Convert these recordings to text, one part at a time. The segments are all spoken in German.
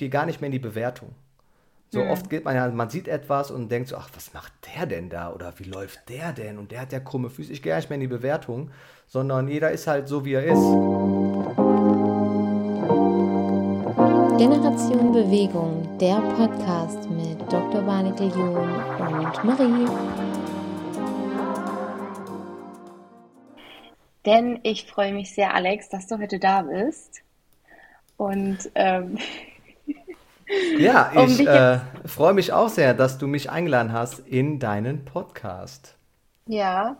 gehe gar nicht mehr in die Bewertung. So Mhm. oft geht man ja, man sieht etwas und denkt so, ach, was macht der denn da? Oder wie läuft der denn? Und der hat ja krumme Füße. Ich gehe gar nicht mehr in die Bewertung, sondern jeder ist halt so, wie er ist. Generation Bewegung, der Podcast mit Dr. Barnickel John und Marie. Denn ich freue mich sehr, Alex, dass du heute da bist. Und ähm, Ja, ich äh, freue mich auch sehr, dass du mich eingeladen hast in deinen Podcast. ja,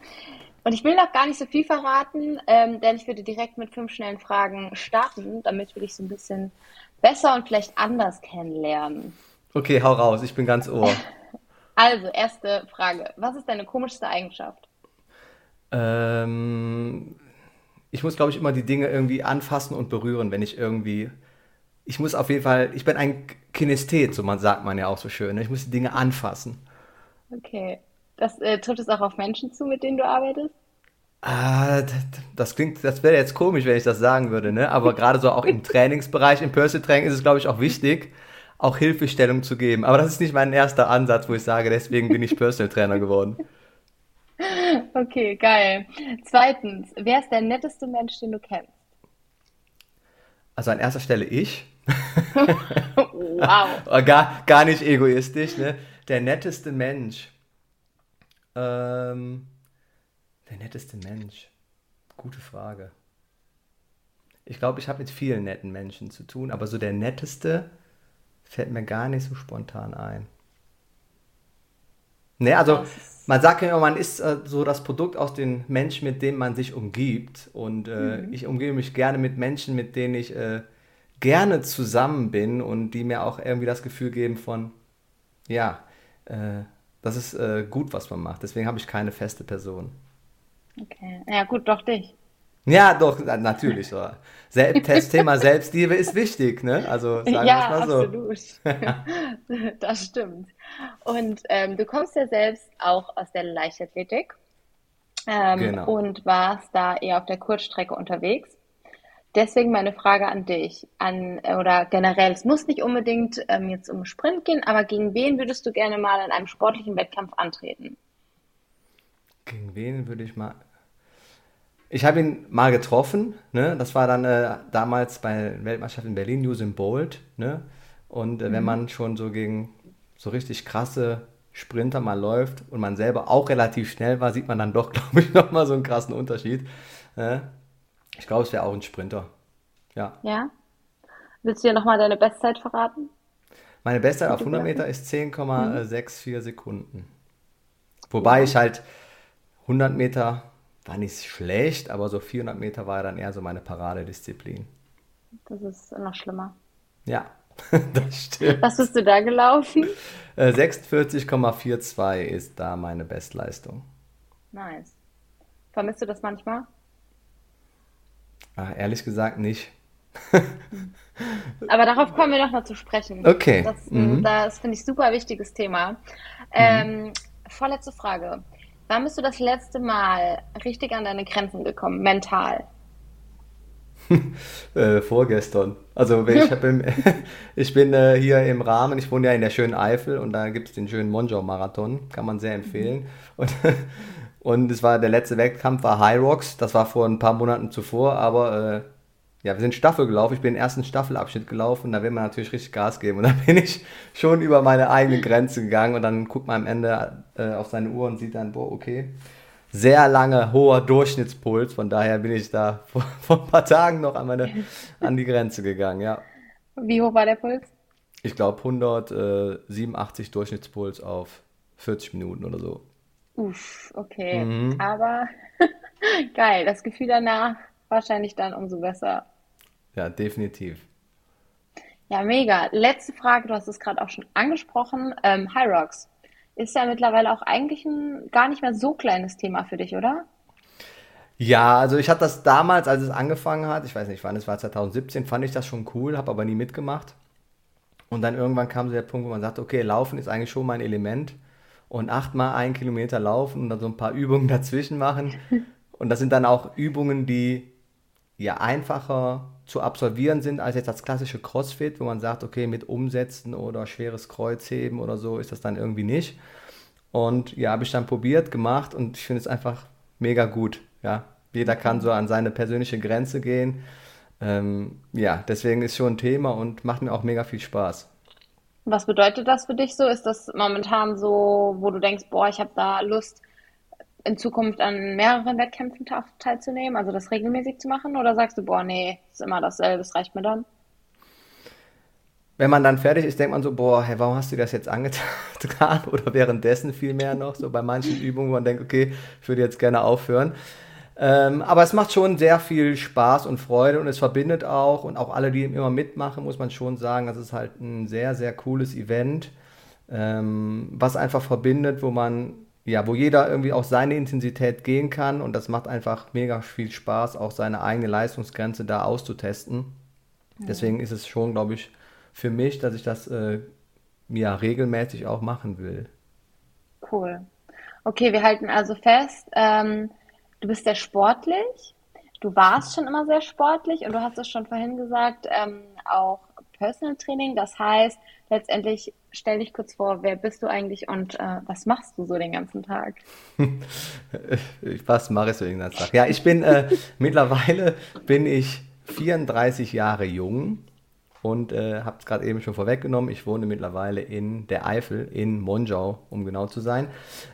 und ich will noch gar nicht so viel verraten, ähm, denn ich würde direkt mit fünf schnellen Fragen starten, damit wir dich so ein bisschen besser und vielleicht anders kennenlernen. Okay, hau raus, ich bin ganz ohr. Also, erste Frage. Was ist deine komischste Eigenschaft? Ähm, ich muss, glaube ich, immer die Dinge irgendwie anfassen und berühren, wenn ich irgendwie. Ich muss auf jeden Fall, ich bin ein Kinesthet, so man sagt man ja auch so schön. ne? Ich muss die Dinge anfassen. Okay. Das äh, trifft es auch auf Menschen zu, mit denen du arbeitest? Ah, das, das klingt, das wäre jetzt komisch, wenn ich das sagen würde, ne? Aber gerade so auch im Trainingsbereich, im Personal Training ist es, glaube ich, auch wichtig, auch Hilfestellung zu geben. Aber das ist nicht mein erster Ansatz, wo ich sage, deswegen bin ich Personal Trainer geworden. Okay, geil. Zweitens, wer ist der netteste Mensch, den du kennst? Also an erster Stelle ich. Wow. Gar, gar nicht egoistisch, ne? Der netteste Mensch. Ähm, der netteste Mensch. Gute Frage. Ich glaube, ich habe mit vielen netten Menschen zu tun, aber so der netteste fällt mir gar nicht so spontan ein. Ne, also man sagt ja immer, man ist äh, so das Produkt aus den Menschen, mit denen man sich umgibt. Und äh, ich umgebe mich gerne mit Menschen, mit denen ich äh, gerne zusammen bin und die mir auch irgendwie das Gefühl geben von, ja, äh, das ist äh, gut, was man macht. Deswegen habe ich keine feste Person. Okay. Ja, gut, doch dich. Ja, doch, na- natürlich. So. Das Thema Selbstliebe ist wichtig, ne? Also sagen wir Ja, es mal so. absolut. Das stimmt. Und ähm, du kommst ja selbst auch aus der Leichtathletik ähm, Genau. und warst da eher auf der Kurzstrecke unterwegs. Deswegen meine Frage an dich, an oder generell, es muss nicht unbedingt ähm, jetzt um Sprint gehen, aber gegen wen würdest du gerne mal in einem sportlichen Wettkampf antreten? Gegen wen würde ich mal. Ich habe ihn mal getroffen, ne? Das war dann äh, damals bei der Weltmeisterschaft in Berlin, Usain Bolt, ne? Und äh, wenn man schon so gegen so richtig krasse Sprinter mal läuft und man selber auch relativ schnell war, sieht man dann doch, glaube ich, nochmal so einen krassen Unterschied. Ne? Ich glaube, es wäre auch ein Sprinter. Ja. Ja? Willst du dir nochmal deine Bestzeit verraten? Meine Bestzeit auf 100 Meter ist 10,64 Sekunden. Wobei ich halt 100 Meter war nicht schlecht, aber so 400 Meter war dann eher so meine Paradedisziplin. Das ist noch schlimmer. Ja, das stimmt. Was bist du da gelaufen? Äh, 46,42 ist da meine Bestleistung. Nice. Vermisst du das manchmal? Ach, ehrlich gesagt nicht. Aber darauf kommen wir noch mal zu sprechen. Okay. Das, Mhm. das finde ich super wichtiges Thema. Ähm, vorletzte Frage. Wann bist du das letzte Mal richtig an deine Grenzen gekommen, mental? Äh, vorgestern. Also ich, im, ich bin äh, hier im Rahmen, ich wohne ja in der schönen Eifel und da gibt es den schönen Monjau-Marathon, kann man sehr empfehlen. Und, und es war der letzte Wettkampf war High Rocks, das war vor ein paar Monaten zuvor, aber äh, ja, wir sind Staffel gelaufen, ich bin den ersten Staffelabschnitt gelaufen und da will man natürlich richtig Gas geben. Und da bin ich schon über meine eigene Grenze gegangen und dann guckt man am Ende äh, auf seine Uhr und sieht dann, boah, okay, sehr lange hoher Durchschnittspuls. Von daher bin ich da vor, vor ein paar Tagen noch an, meine, an die Grenze gegangen. Ja, Wie hoch war der Puls? ich glaube 187 Durchschnittspuls auf 40 Minuten oder so. Uff, okay. Mhm. Aber geil, das Gefühl danach wahrscheinlich dann umso besser. Ja, definitiv. Ja, mega. Letzte Frage, du hast es gerade auch schon angesprochen. Ähm, High Rocks ist ja mittlerweile auch eigentlich ein gar nicht mehr so kleines Thema für dich, oder? Ja, also ich hatte das damals, als es angefangen hat, ich weiß nicht wann, es war 2017, fand ich das schon cool, habe aber nie mitgemacht. Und dann irgendwann kam so der Punkt, wo man sagt, okay, Laufen ist eigentlich schon mein Element. Und achtmal einen Kilometer laufen und dann so ein paar Übungen dazwischen machen. Und das sind dann auch Übungen, die ja einfacher zu absolvieren sind als jetzt das klassische CrossFit, wo man sagt, okay, mit Umsetzen oder schweres Kreuzheben oder so ist das dann irgendwie nicht. Und ja, habe ich dann probiert, gemacht und ich finde es einfach mega gut. Ja, jeder kann so an seine persönliche Grenze gehen. Ähm, ja, deswegen ist schon ein Thema und macht mir auch mega viel Spaß. Was bedeutet das für dich so? Ist das momentan so, wo du denkst, boah, ich habe da Lust, in Zukunft an mehreren Wettkämpfen teilzunehmen, also das regelmäßig zu machen? Oder sagst du, boah, nee, ist immer dasselbe, das reicht mir dann? Wenn man dann fertig ist, denkt man so, boah, hey, warum hast du das jetzt angetan? Oder währenddessen viel mehr noch, so bei manchen Übungen, wo man denkt, okay, ich würde jetzt gerne aufhören. Ähm, aber es macht schon sehr viel Spaß und Freude und es verbindet auch und auch alle, die immer mitmachen, muss man schon sagen, das ist halt ein sehr, sehr cooles Event, ähm, was einfach verbindet, wo man, ja, wo jeder irgendwie auch seine Intensität gehen kann und das macht einfach mega viel Spaß, auch seine eigene Leistungsgrenze da auszutesten. Mhm. Deswegen ist es schon, glaube ich, für mich, dass ich das äh, ja regelmäßig auch machen will. Cool. Okay, wir halten also fest, ähm, du bist sehr sportlich, du warst schon immer sehr sportlich und du hast es schon vorhin gesagt, ähm, auch Personal Training. Das heißt, letztendlich stell dich kurz vor, wer bist du eigentlich und äh, was machst du so den ganzen Tag? was mache ich so den ganzen Tag? Ja, ich bin äh, mittlerweile bin ich 34 Jahre jung und äh, habe es gerade eben schon vorweggenommen. Ich wohne mittlerweile in der Eifel, in Monschau, um genau zu sein.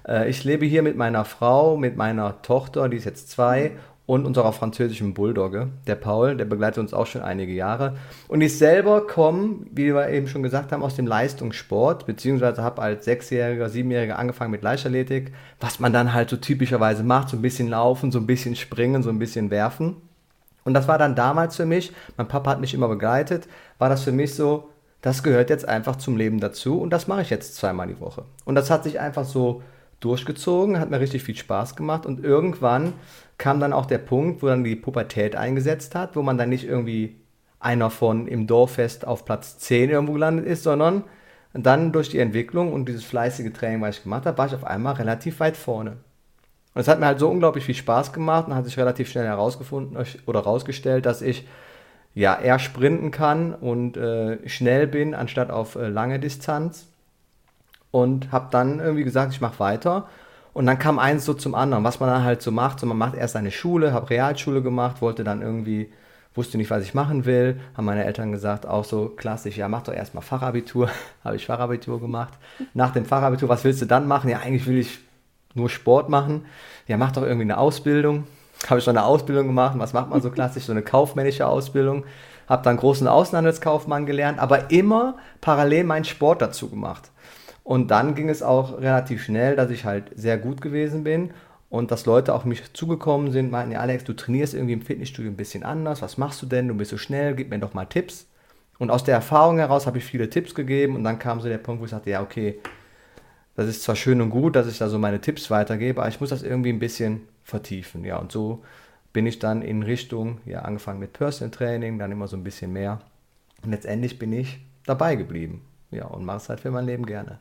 Äh, ich lebe hier mit meiner Frau, mit meiner Tochter, die ist jetzt zwei, und unserer französischen Bulldogge, der Paul, der begleitet uns auch schon einige Jahre. Und ich selber komme, wie wir eben schon gesagt haben, aus dem Leistungssport, beziehungsweise habe als Sechsjähriger, Siebenjähriger angefangen mit Leichtathletik, was man dann halt so typischerweise macht, so ein bisschen laufen, so ein bisschen springen, so ein bisschen werfen. Und das war dann damals für mich, mein Papa hat mich immer begleitet, war das für mich so, das gehört jetzt einfach zum Leben dazu und das mache ich jetzt zweimal die Woche. Und das hat sich einfach so durchgezogen, hat mir richtig viel Spaß gemacht und irgendwann kam dann auch der Punkt, wo dann die Pubertät eingesetzt hat, wo man dann nicht irgendwie einer von im Dorffest auf Platz 10 irgendwo gelandet ist, sondern dann durch die Entwicklung und dieses fleißige Training, was ich gemacht habe, war ich auf einmal relativ weit vorne. Und es hat mir halt so unglaublich viel Spaß gemacht und hat sich relativ schnell herausgefunden oder herausgestellt, dass ich ja eher sprinten kann und äh, schnell bin, anstatt auf äh, lange Distanz. Und habe dann irgendwie gesagt, ich mache weiter. Und dann kam eins so zum anderen, was man dann halt so macht. So, man macht erst eine Schule, habe Realschule gemacht, wollte dann irgendwie, wusste nicht, was ich machen will. Haben meine Eltern gesagt, auch so klassisch, ja, mach doch erstmal Fachabitur. habe ich Fachabitur gemacht. Nach dem Fachabitur, was willst du dann machen? Ja, eigentlich will ich nur Sport machen. Ja, mach doch irgendwie eine Ausbildung. Habe ich schon eine Ausbildung gemacht. Was macht man so klassisch? So eine kaufmännische Ausbildung. Habe dann großen Außenhandelskaufmann gelernt, aber immer parallel meinen Sport dazu gemacht. Und dann ging es auch relativ schnell, dass ich halt sehr gut gewesen bin und dass Leute auf mich zugekommen sind, meinten, ja Alex, du trainierst irgendwie im Fitnessstudio ein bisschen anders, was machst du denn, du bist so schnell, gib mir doch mal Tipps. Und aus der Erfahrung heraus habe ich viele Tipps gegeben und dann kam so der Punkt, wo ich sagte, ja okay, das ist zwar schön und gut, dass ich da so meine Tipps weitergebe, aber ich muss das irgendwie ein bisschen vertiefen. Ja, und so bin ich dann in Richtung, ja, angefangen mit Personal Training, dann immer so ein bisschen mehr. Und letztendlich bin ich dabei geblieben. Ja, und mache es halt für mein Leben gerne.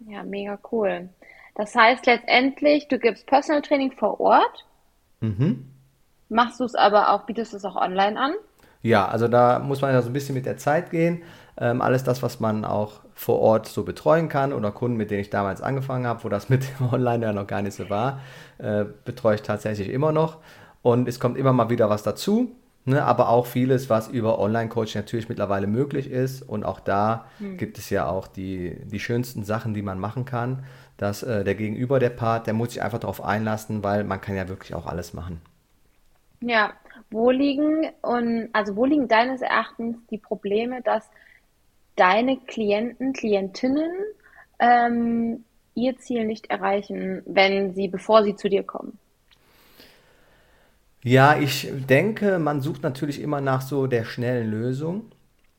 Ja, mega cool. Das heißt letztendlich, du gibst Personal Training vor Ort. Mhm. Machst du es aber auch, bietest du es auch online an? Ja, also da muss man ja so ein bisschen mit der Zeit gehen. Ähm, alles das, was man auch vor Ort so betreuen kann oder Kunden, mit denen ich damals angefangen habe, wo das mit Online ja noch gar nicht so war, äh, betreue ich tatsächlich immer noch. Und es kommt immer mal wieder was dazu, ne, aber auch vieles, was über Online-Coaching natürlich mittlerweile möglich ist. Und auch da hm. gibt es ja auch die, die schönsten Sachen, die man machen kann. Dass äh, der Gegenüber, der Part, der muss sich einfach darauf einlassen, weil man kann ja wirklich auch alles machen. Ja, wo liegen und also wo liegen deines Erachtens die Probleme, dass deine Klienten, Klientinnen ähm, ihr Ziel nicht erreichen, wenn sie, bevor sie zu dir kommen? Ja, ich denke, man sucht natürlich immer nach so der schnellen Lösung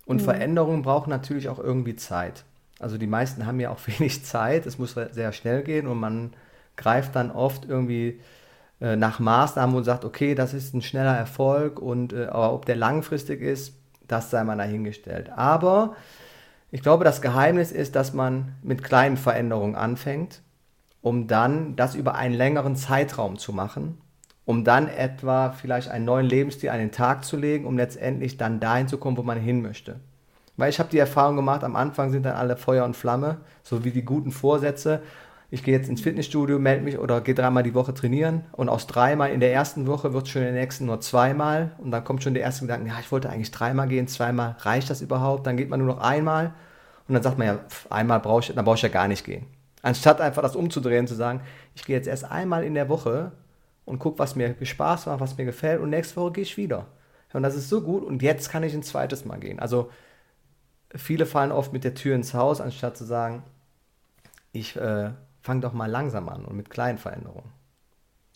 und mhm. Veränderungen brauchen natürlich auch irgendwie Zeit. Also die meisten haben ja auch wenig Zeit, es muss sehr schnell gehen und man greift dann oft irgendwie äh, nach Maßnahmen und sagt, okay, das ist ein schneller Erfolg und äh, aber ob der langfristig ist, das sei mal dahingestellt. Aber ich glaube, das Geheimnis ist, dass man mit kleinen Veränderungen anfängt, um dann das über einen längeren Zeitraum zu machen um dann etwa vielleicht einen neuen Lebensstil an den Tag zu legen, um letztendlich dann dahin zu kommen, wo man hin möchte. Weil ich habe die Erfahrung gemacht, am Anfang sind dann alle Feuer und Flamme, so wie die guten Vorsätze. Ich gehe jetzt ins Fitnessstudio, melde mich oder gehe dreimal die Woche trainieren und aus dreimal in der ersten Woche wird es schon in der nächsten nur zweimal und dann kommt schon der erste Gedanke, ja, ich wollte eigentlich dreimal gehen, zweimal, reicht das überhaupt? Dann geht man nur noch einmal und dann sagt man ja, einmal brauche ich, dann brauche ich ja gar nicht gehen. Anstatt einfach das umzudrehen, zu sagen, ich gehe jetzt erst einmal in der Woche und gucke, was mir Spaß macht, was mir gefällt und nächste Woche gehe ich wieder. Und das ist so gut und jetzt kann ich ein zweites Mal gehen. Also viele fallen oft mit der Tür ins Haus, anstatt zu sagen, ich äh, fange doch mal langsam an und mit kleinen Veränderungen.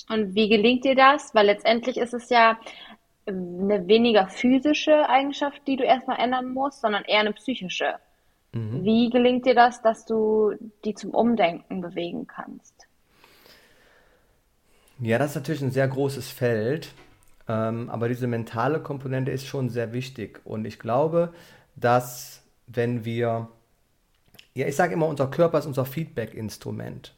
Und wie gelingt dir das? Weil letztendlich ist es ja eine weniger physische Eigenschaft, die du erstmal ändern musst, sondern eher eine psychische. Mhm. Wie gelingt dir das, dass du die zum Umdenken bewegen kannst? Ja, das ist natürlich ein sehr großes Feld, ähm, aber diese mentale Komponente ist schon sehr wichtig. Und ich glaube, dass wenn wir, ja, ich sage immer, unser Körper ist unser Feedback-Instrument.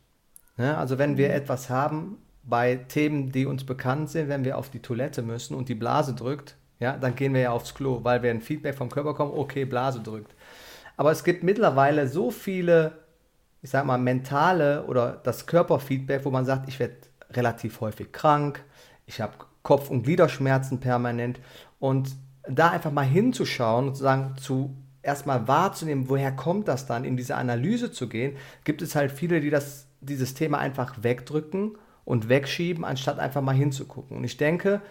Ja, also wenn wir mhm. etwas haben bei Themen, die uns bekannt sind, wenn wir auf die Toilette müssen und die Blase drückt, ja, dann gehen wir ja aufs Klo, weil wir ein Feedback vom Körper kommen, okay, Blase drückt. Aber es gibt mittlerweile so viele, ich sag mal, mentale oder das Körperfeedback, wo man sagt, ich werde relativ häufig krank, ich habe Kopf- und Gliederschmerzen permanent und da einfach mal hinzuschauen und sozusagen zu erstmal wahrzunehmen, woher kommt das dann, in diese Analyse zu gehen, gibt es halt viele, die das, dieses Thema einfach wegdrücken und wegschieben, anstatt einfach mal hinzugucken. Und ich denke,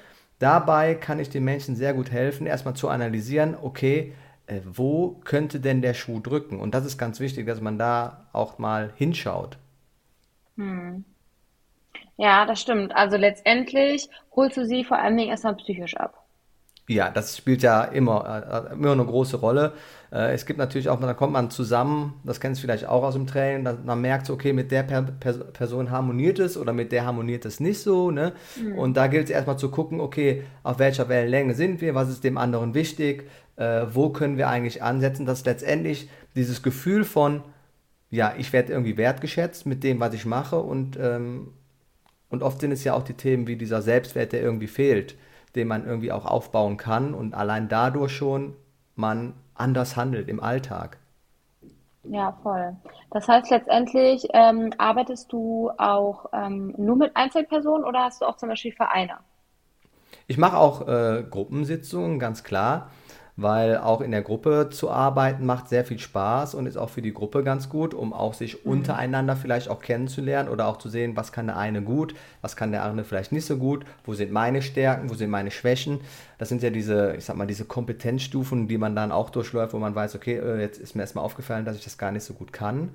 dabei kann ich den Menschen sehr gut helfen, erstmal zu analysieren, okay, äh, wo könnte denn der Schuh drücken? Und das ist ganz wichtig, dass man da auch mal hinschaut. Hm. Ja, das stimmt. Also letztendlich holst du sie vor allen Dingen erstmal psychisch ab. Ja, das spielt ja immer, äh, immer eine große Rolle. Äh, es gibt natürlich auch, da kommt man zusammen, das kennst du vielleicht auch aus dem Training, dass man merkt, okay, mit der per Person harmoniert es oder mit der harmoniert es nicht so. Ne? Mhm. Und da gilt es erstmal zu gucken, okay, auf welcher Wellenlänge sind wir, was ist dem anderen wichtig, äh, wo können wir eigentlich ansetzen, dass letztendlich dieses Gefühl von, ja, ich werde irgendwie wertgeschätzt mit dem, was ich mache und, ähm, und oft sind es ja auch die Themen wie dieser Selbstwert, der irgendwie fehlt den man irgendwie auch aufbauen kann und allein dadurch schon man anders handelt im Alltag. Ja, voll. Das heißt, letztendlich ähm, arbeitest du auch ähm, nur mit Einzelpersonen oder hast du auch zum Beispiel Vereine? Ich mache auch äh, Gruppensitzungen, ganz klar weil auch in der Gruppe zu arbeiten macht sehr viel Spaß und ist auch für die Gruppe ganz gut, um auch sich mhm. untereinander vielleicht auch kennenzulernen oder auch zu sehen, was kann der eine gut, was kann der andere vielleicht nicht so gut, wo sind meine Stärken, wo sind meine Schwächen. Das sind ja diese, ich sag mal, diese Kompetenzstufen, die man dann auch durchläuft, wo man weiß, okay, äh, jetzt ist mir erstmal aufgefallen, dass ich das gar nicht so gut kann.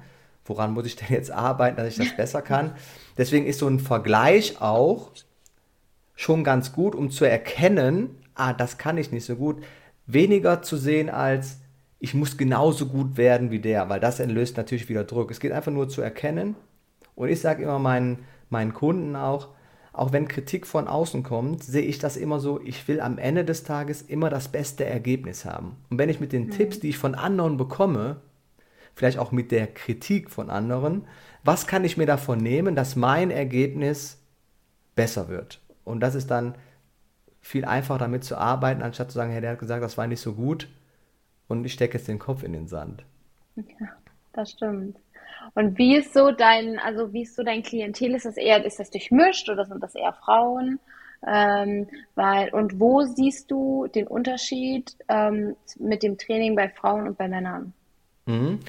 Woran muss ich denn jetzt arbeiten, dass ich das besser kann? Deswegen ist so ein Vergleich auch schon ganz gut, um zu erkennen, ah, das kann ich nicht so gut weniger zu sehen als ich muss genauso gut werden wie der, weil das entlöst natürlich wieder Druck. Es geht einfach nur zu erkennen. Und ich sage immer meinen, meinen Kunden auch, auch wenn Kritik von außen kommt, sehe ich das immer so, ich will am Ende des Tages immer das beste Ergebnis haben. Und wenn ich mit den mhm. Tipps, die ich von anderen bekomme, vielleicht auch mit der Kritik von anderen, was kann ich mir davon nehmen, dass mein Ergebnis besser wird? Und das ist dann viel einfacher damit zu arbeiten, anstatt zu sagen, hey, der hat gesagt, das war nicht so gut und ich stecke jetzt den Kopf in den Sand. Ja, das stimmt. Und wie ist so dein, also wie ist so dein Klientel? Ist das eher, ist das durchmischt oder sind das eher Frauen? Ähm, weil, und wo siehst du den Unterschied ähm, mit dem Training bei Frauen und bei Männern? Mhm.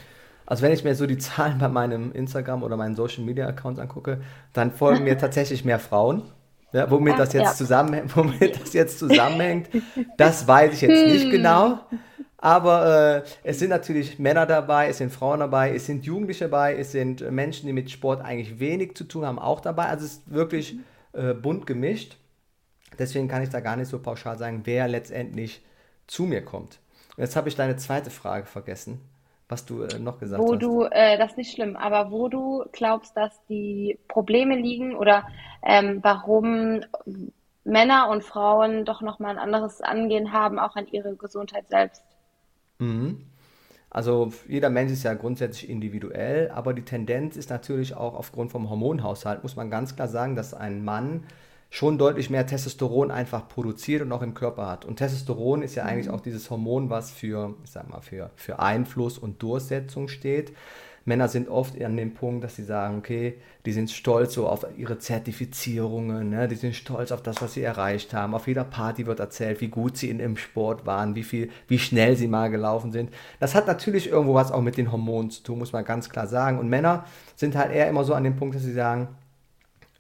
Also wenn ich mir so die Zahlen bei meinem Instagram oder meinen Social Media Accounts angucke, dann folgen mir tatsächlich mehr Frauen. Ja, womit, das jetzt ja. zusammenhängt, womit das jetzt zusammenhängt, das weiß ich jetzt nicht hm. genau. Aber äh, es sind natürlich Männer dabei, es sind Frauen dabei, es sind Jugendliche dabei, es sind Menschen, die mit Sport eigentlich wenig zu tun haben, auch dabei. Also es ist wirklich äh, bunt gemischt. Deswegen kann ich da gar nicht so pauschal sagen, wer letztendlich zu mir kommt. jetzt habe ich deine zweite Frage vergessen was du äh, noch gesagt wo hast. du, äh, das ist nicht schlimm, aber wo du glaubst, dass die Probleme liegen oder ähm, warum Männer und Frauen doch nochmal ein anderes Angehen haben, auch an ihre Gesundheit selbst. Mhm. Also jeder Mensch ist ja grundsätzlich individuell, aber die Tendenz ist natürlich auch aufgrund vom Hormonhaushalt, muss man ganz klar sagen, dass ein Mann schon deutlich mehr Testosteron einfach produziert und auch im Körper hat. Und Testosteron ist ja eigentlich auch dieses Hormon, was für, ich sag mal, für, für Einfluss und Durchsetzung steht. Männer sind oft an dem Punkt, dass sie sagen, okay, die sind stolz so auf ihre Zertifizierungen, ne? die sind stolz auf das, was sie erreicht haben. Auf jeder Party wird erzählt, wie gut sie in dem Sport waren, wie viel, wie schnell sie mal gelaufen sind. Das hat natürlich irgendwo was auch mit den Hormonen zu tun, muss man ganz klar sagen. Und Männer sind halt eher immer so an dem Punkt, dass sie sagen,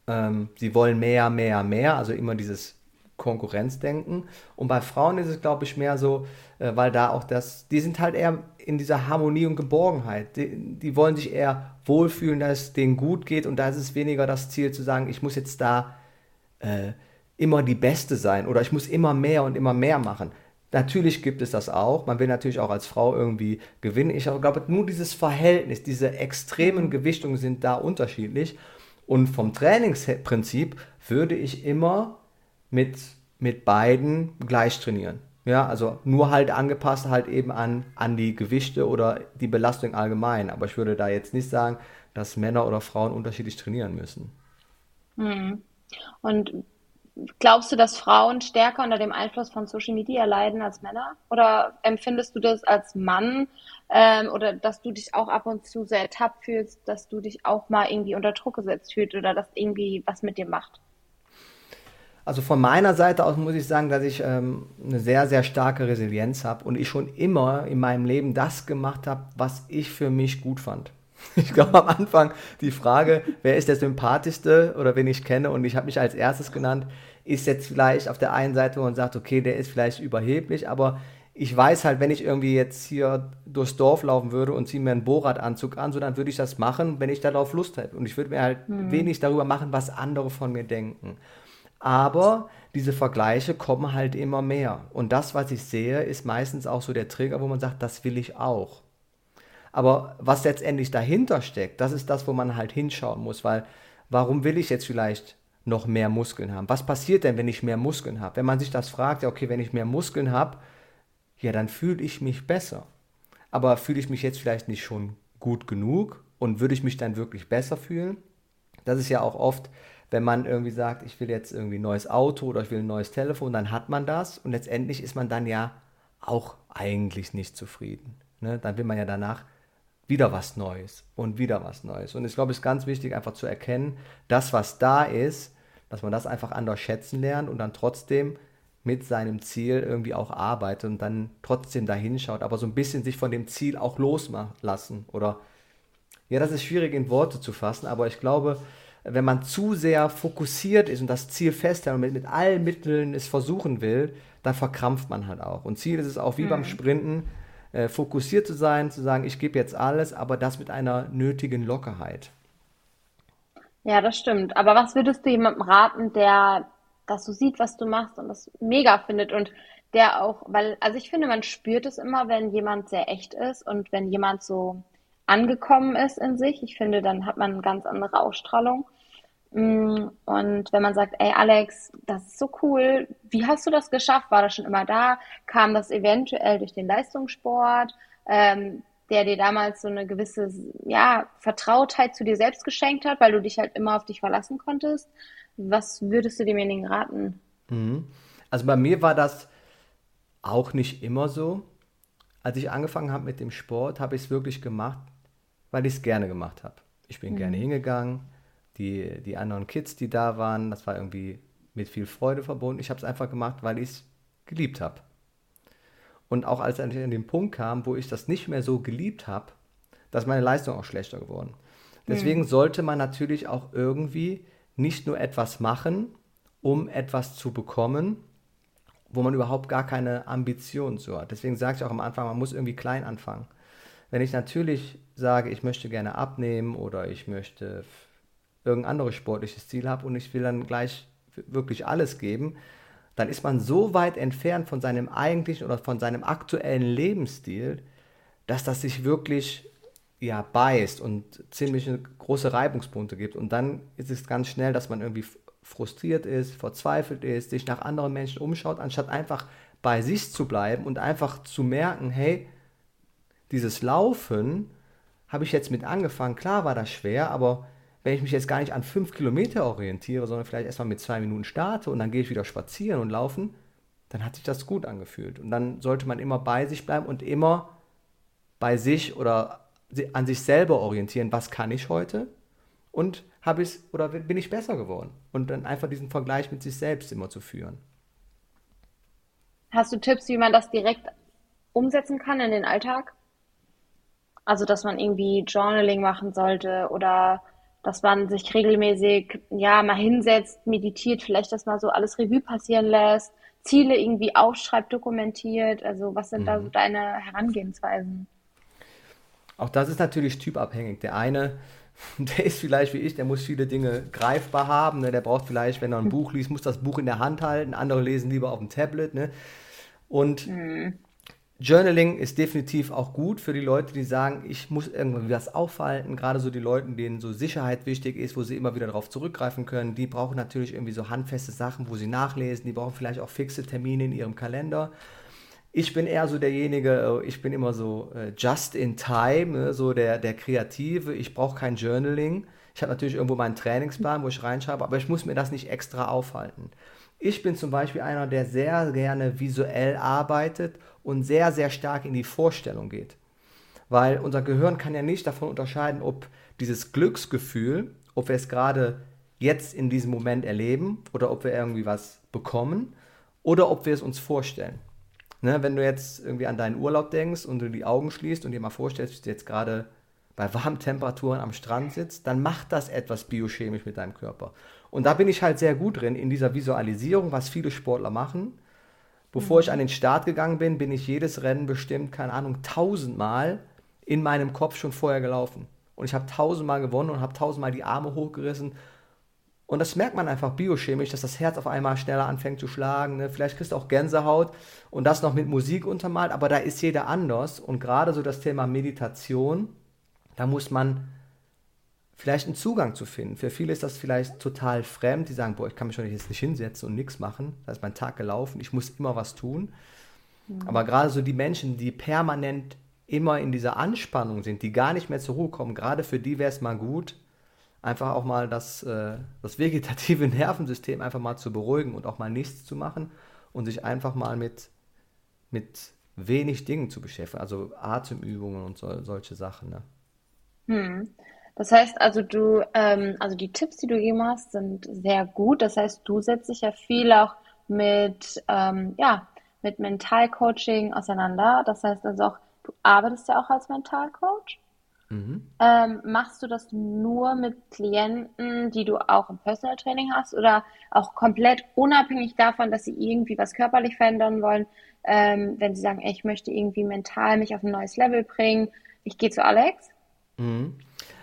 ähm, sie wollen mehr, mehr, mehr, also immer dieses Konkurrenzdenken. Und bei Frauen ist es, glaube ich, mehr so, äh, weil da auch das, die sind halt eher in dieser Harmonie und Geborgenheit. Die, die wollen sich eher wohlfühlen, dass es denen gut geht und da ist es weniger das Ziel zu sagen, ich muss jetzt da äh, immer die Beste sein oder ich muss immer mehr und immer mehr machen. Natürlich gibt es das auch. Man will natürlich auch als Frau irgendwie gewinnen. Ich glaube, nur dieses Verhältnis, diese extremen Gewichtungen sind da unterschiedlich. Und vom Trainingsprinzip würde ich immer mit, mit beiden gleich trainieren. Ja, also nur halt angepasst halt eben an, an die Gewichte oder die Belastung allgemein. Aber ich würde da jetzt nicht sagen, dass Männer oder Frauen unterschiedlich trainieren müssen. Hm. Und glaubst du, dass Frauen stärker unter dem Einfluss von Social Media leiden als Männer? Oder empfindest du das als Mann ähm, oder dass du dich auch ab und zu sehr ertappt fühlst, dass du dich auch mal irgendwie unter Druck gesetzt fühlst oder dass irgendwie was mit dir macht? Also von meiner Seite aus muss ich sagen, dass ich ähm, eine sehr, sehr starke Resilienz habe und ich schon immer in meinem Leben das gemacht habe, was ich für mich gut fand. Ich glaube am Anfang die Frage, wer ist der sympathischste oder wen ich kenne und ich habe mich als erstes genannt, ist jetzt vielleicht auf der einen Seite, man sagt, okay, der ist vielleicht überheblich, aber ich weiß halt, wenn ich irgendwie jetzt hier durchs Dorf laufen würde und ziehe mir einen Bohrradanzug an, so dann würde ich das machen, wenn ich darauf Lust hätte. Und ich würde mir halt mhm. wenig darüber machen, was andere von mir denken. Aber diese Vergleiche kommen halt immer mehr. Und das, was ich sehe, ist meistens auch so der Trigger, wo man sagt, das will ich auch. Aber was letztendlich dahinter steckt, das ist das, wo man halt hinschauen muss, weil warum will ich jetzt vielleicht noch mehr Muskeln haben? Was passiert denn, wenn ich mehr Muskeln habe? Wenn man sich das fragt, ja, okay, wenn ich mehr Muskeln habe, ja, dann fühle ich mich besser. Aber fühle ich mich jetzt vielleicht nicht schon gut genug und würde ich mich dann wirklich besser fühlen? Das ist ja auch oft, wenn man irgendwie sagt, ich will jetzt irgendwie ein neues Auto oder ich will ein neues Telefon, dann hat man das und letztendlich ist man dann ja auch eigentlich nicht zufrieden. Ne? Dann will man ja danach wieder was Neues und wieder was Neues. Und ich glaube, es ist ganz wichtig, einfach zu erkennen, das, was da ist, dass man das einfach anders schätzen lernt und dann trotzdem mit seinem Ziel irgendwie auch arbeitet und dann trotzdem dahin schaut, aber so ein bisschen sich von dem Ziel auch loslassen oder ja, das ist schwierig in Worte zu fassen, aber ich glaube, wenn man zu sehr fokussiert ist und das Ziel festhält und mit, mit allen Mitteln es versuchen will, dann verkrampft man halt auch. Und Ziel ist es auch wie mhm. beim Sprinten, äh, fokussiert zu sein, zu sagen, ich gebe jetzt alles, aber das mit einer nötigen Lockerheit. Ja, das stimmt. Aber was würdest du jemandem raten, der das so sieht, was du machst und das mega findet und der auch, weil, also ich finde, man spürt es immer, wenn jemand sehr echt ist und wenn jemand so angekommen ist in sich. Ich finde, dann hat man eine ganz andere Ausstrahlung. Mm, und wenn man sagt, ey Alex, das ist so cool, wie hast du das geschafft? War das schon immer da? Kam das eventuell durch den Leistungssport, ähm, der dir damals so eine gewisse ja, Vertrautheit zu dir selbst geschenkt hat, weil du dich halt immer auf dich verlassen konntest? Was würdest du demjenigen raten? Mhm. Also bei mir war das auch nicht immer so. Als ich angefangen habe mit dem Sport, habe ich es wirklich gemacht, weil ich es gerne gemacht habe. Ich bin mhm. gerne hingegangen. Die, die anderen Kids, die da waren, das war irgendwie mit viel Freude verbunden. Ich habe es einfach gemacht, weil ich es geliebt habe. Und auch als ich an den Punkt kam, wo ich das nicht mehr so geliebt habe, dass meine Leistung auch schlechter geworden. Deswegen mhm. sollte man natürlich auch irgendwie nicht nur etwas machen, um etwas zu bekommen, wo man überhaupt gar keine Ambition so hat. Deswegen sage ich auch am Anfang, man muss irgendwie klein anfangen. Wenn ich natürlich sage, ich möchte gerne abnehmen oder ich möchte irgendein anderes sportliches Ziel habe und ich will dann gleich wirklich alles geben, dann ist man so weit entfernt von seinem eigentlichen oder von seinem aktuellen Lebensstil, dass das sich wirklich ja, beißt und ziemlich große Reibungspunkte gibt. Und dann ist es ganz schnell, dass man irgendwie frustriert ist, verzweifelt ist, sich nach anderen Menschen umschaut, anstatt einfach bei sich zu bleiben und einfach zu merken, hey, dieses Laufen habe ich jetzt mit angefangen. Klar war das schwer, aber wenn ich mich jetzt gar nicht an fünf Kilometer orientiere, sondern vielleicht erstmal mit zwei Minuten starte und dann gehe ich wieder spazieren und laufen, dann hat sich das gut angefühlt. Und dann sollte man immer bei sich bleiben und immer bei sich oder an sich selber orientieren, was kann ich heute und habe ich oder bin ich besser geworden und dann einfach diesen Vergleich mit sich selbst immer zu führen. Hast du Tipps, wie man das direkt umsetzen kann in den Alltag? Also, dass man irgendwie Journaling machen sollte oder dass man sich regelmäßig, ja, mal hinsetzt, meditiert, vielleicht das mal so alles Revue passieren lässt, Ziele irgendwie aufschreibt, dokumentiert. Also, was sind mhm. da so deine Herangehensweisen? Auch das ist natürlich typabhängig. Der eine, der ist vielleicht wie ich, der muss viele Dinge greifbar haben. Ne? Der braucht vielleicht, wenn er ein Buch liest, muss das Buch in der Hand halten. Andere lesen lieber auf dem Tablet. Ne? Und mhm. Journaling ist definitiv auch gut für die Leute, die sagen, ich muss irgendwie was aufhalten. Gerade so die Leute, denen so Sicherheit wichtig ist, wo sie immer wieder darauf zurückgreifen können. Die brauchen natürlich irgendwie so handfeste Sachen, wo sie nachlesen. Die brauchen vielleicht auch fixe Termine in ihrem Kalender. Ich bin eher so derjenige, äh, ich bin immer so äh, just in time, ne, so der, der Kreative. Ich brauche kein Journaling. Ich habe natürlich irgendwo meinen Trainingsplan, wo ich reinschreibe, aber ich muss mir das nicht extra aufhalten. Ich bin zum Beispiel einer, der sehr gerne visuell arbeitet und sehr, sehr stark in die Vorstellung geht. Weil unser Gehirn kann ja nicht davon unterscheiden, ob dieses Glücksgefühl, ob wir es gerade jetzt in diesem Moment erleben oder ob wir irgendwie was bekommen oder ob wir es uns vorstellen. Ne, wenn du jetzt irgendwie an deinen Urlaub denkst und du die Augen schließt und dir mal vorstellst, dass du jetzt gerade bei warmen Temperaturen am Strand sitzt, dann macht das etwas biochemisch mit deinem Körper. Und da bin ich halt sehr gut drin, in dieser Visualisierung, was viele Sportler machen. Bevor ich an den Start gegangen bin, bin ich jedes Rennen bestimmt, keine Ahnung, tausendmal in meinem Kopf schon vorher gelaufen. Und ich habe tausendmal gewonnen und habe tausendmal die Arme hochgerissen. Und das merkt man einfach biochemisch, dass das Herz auf einmal schneller anfängt zu schlagen. Ne? Vielleicht kriegst du auch Gänsehaut und das noch mit Musik untermalt, aber da ist jeder anders. Und gerade so das Thema Meditation, da muss man vielleicht einen Zugang zu finden. Für viele ist das vielleicht total fremd, die sagen, boah, ich kann mich schon jetzt nicht hinsetzen und nichts machen. Da ist mein Tag gelaufen, ich muss immer was tun. Mhm. Aber gerade so die Menschen, die permanent immer in dieser Anspannung sind, die gar nicht mehr zur Ruhe kommen, gerade für die wäre es mal gut, einfach auch mal das, äh, das vegetative Nervensystem einfach mal zu beruhigen und auch mal nichts zu machen und sich einfach mal mit, mit wenig Dingen zu beschäftigen, also Atemübungen und so, solche Sachen. Ne? Hm. Das heißt also, du, ähm, also die Tipps, die du gegeben hast, sind sehr gut. Das heißt, du setzt dich ja viel auch mit, ähm, ja, mit Mentalcoaching auseinander. Das heißt also auch, du arbeitest ja auch als Mentalcoach. Mhm. Ähm, machst du das nur mit Klienten, die du auch im Personal Training hast oder auch komplett unabhängig davon, dass sie irgendwie was körperlich verändern wollen, ähm, wenn sie sagen, ey, ich möchte irgendwie mental mich auf ein neues Level bringen, ich gehe zu Alex? Mhm.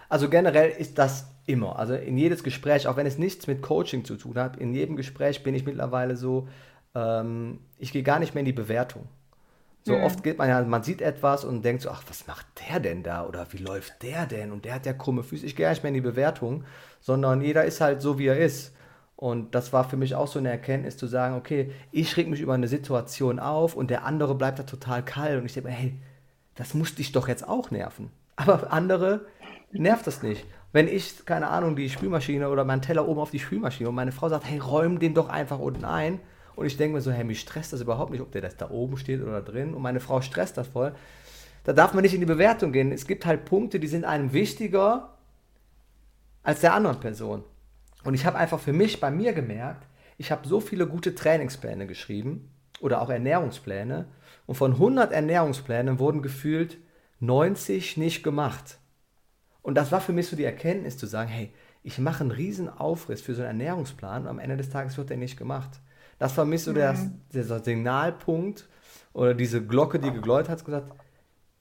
Also generell ist das immer. Also in jedes Gespräch, auch wenn es nichts mit Coaching zu tun hat, in jedem Gespräch bin ich mittlerweile so, ähm, ich gehe gar nicht mehr in die Bewertung. So mhm. oft geht man ja, man sieht etwas und denkt so, ach, was macht der denn da? Oder wie läuft der denn? Und der hat ja krumme Füße. Ich gehe gar nicht mehr in die Bewertung, sondern jeder ist halt so, wie er ist. Und das war für mich auch so eine Erkenntnis zu sagen, okay, ich reg mich über eine Situation auf und der andere bleibt da total kalt. Und ich denke mir, hey, das muss dich doch jetzt auch nerven. Aber andere nervt das nicht. Wenn ich, keine Ahnung, die Spülmaschine oder meinen Teller oben auf die Spülmaschine und meine Frau sagt, hey, räum den doch einfach unten ein. Und ich denke mir so, hey, mich stresst das überhaupt nicht, ob der das da oben steht oder drin. Und meine Frau stresst das voll. Da darf man nicht in die Bewertung gehen. Es gibt halt Punkte, die sind einem wichtiger als der anderen Person. Und ich habe einfach für mich bei mir gemerkt, ich habe so viele gute Trainingspläne geschrieben oder auch Ernährungspläne. Und von 100 Ernährungsplänen wurden gefühlt 90 nicht gemacht. Und das war für mich so die Erkenntnis zu sagen, hey, ich mache einen riesen Aufriss für so einen Ernährungsplan und am Ende des Tages wird der nicht gemacht. Das war mich so mhm. der, der Signalpunkt oder diese Glocke, die gegläut hat, gesagt,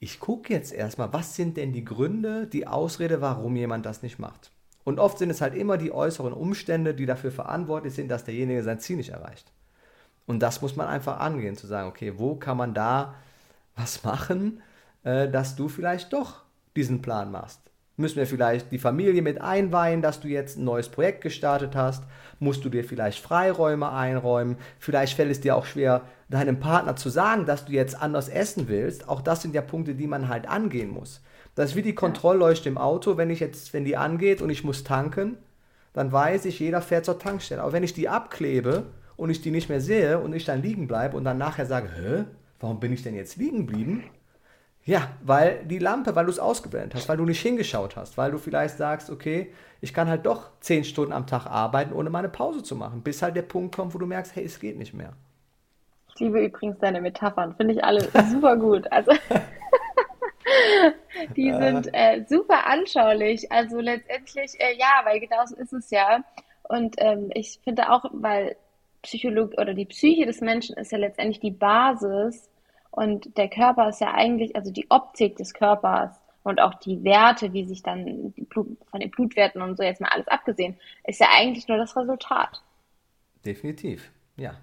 ich gucke jetzt erstmal, was sind denn die Gründe, die Ausrede, warum jemand das nicht macht. Und oft sind es halt immer die äußeren Umstände, die dafür verantwortlich sind, dass derjenige sein Ziel nicht erreicht. Und das muss man einfach angehen, zu sagen, okay, wo kann man da was machen, äh, dass du vielleicht doch diesen Plan machst Müssen wir vielleicht die Familie mit einweihen, dass du jetzt ein neues Projekt gestartet hast? Musst du dir vielleicht Freiräume einräumen? Vielleicht fällt es dir auch schwer, deinem Partner zu sagen, dass du jetzt anders essen willst. Auch das sind ja Punkte, die man halt angehen muss. Das ist wie die Kontrollleuchte im Auto, wenn ich jetzt, wenn die angeht und ich muss tanken, dann weiß ich, jeder fährt zur Tankstelle. Aber wenn ich die abklebe und ich die nicht mehr sehe und ich dann liegen bleibe und dann nachher sage, hä, warum bin ich denn jetzt liegen geblieben? Ja, weil die Lampe, weil du es ausgeblendet hast, weil du nicht hingeschaut hast, weil du vielleicht sagst, okay, ich kann halt doch zehn Stunden am Tag arbeiten, ohne meine Pause zu machen, bis halt der Punkt kommt, wo du merkst, hey, es geht nicht mehr. Ich liebe übrigens deine Metaphern, finde ich alle super gut. Also die sind äh, super anschaulich. Also letztendlich, äh, ja, weil genau so ist es ja. Und ähm, ich finde auch, weil Psychologie oder die Psyche des Menschen ist ja letztendlich die Basis und der Körper ist ja eigentlich, also die Optik des Körpers und auch die Werte, wie sich dann Blut, von den Blutwerten und so jetzt mal alles abgesehen, ist ja eigentlich nur das Resultat. Definitiv, ja.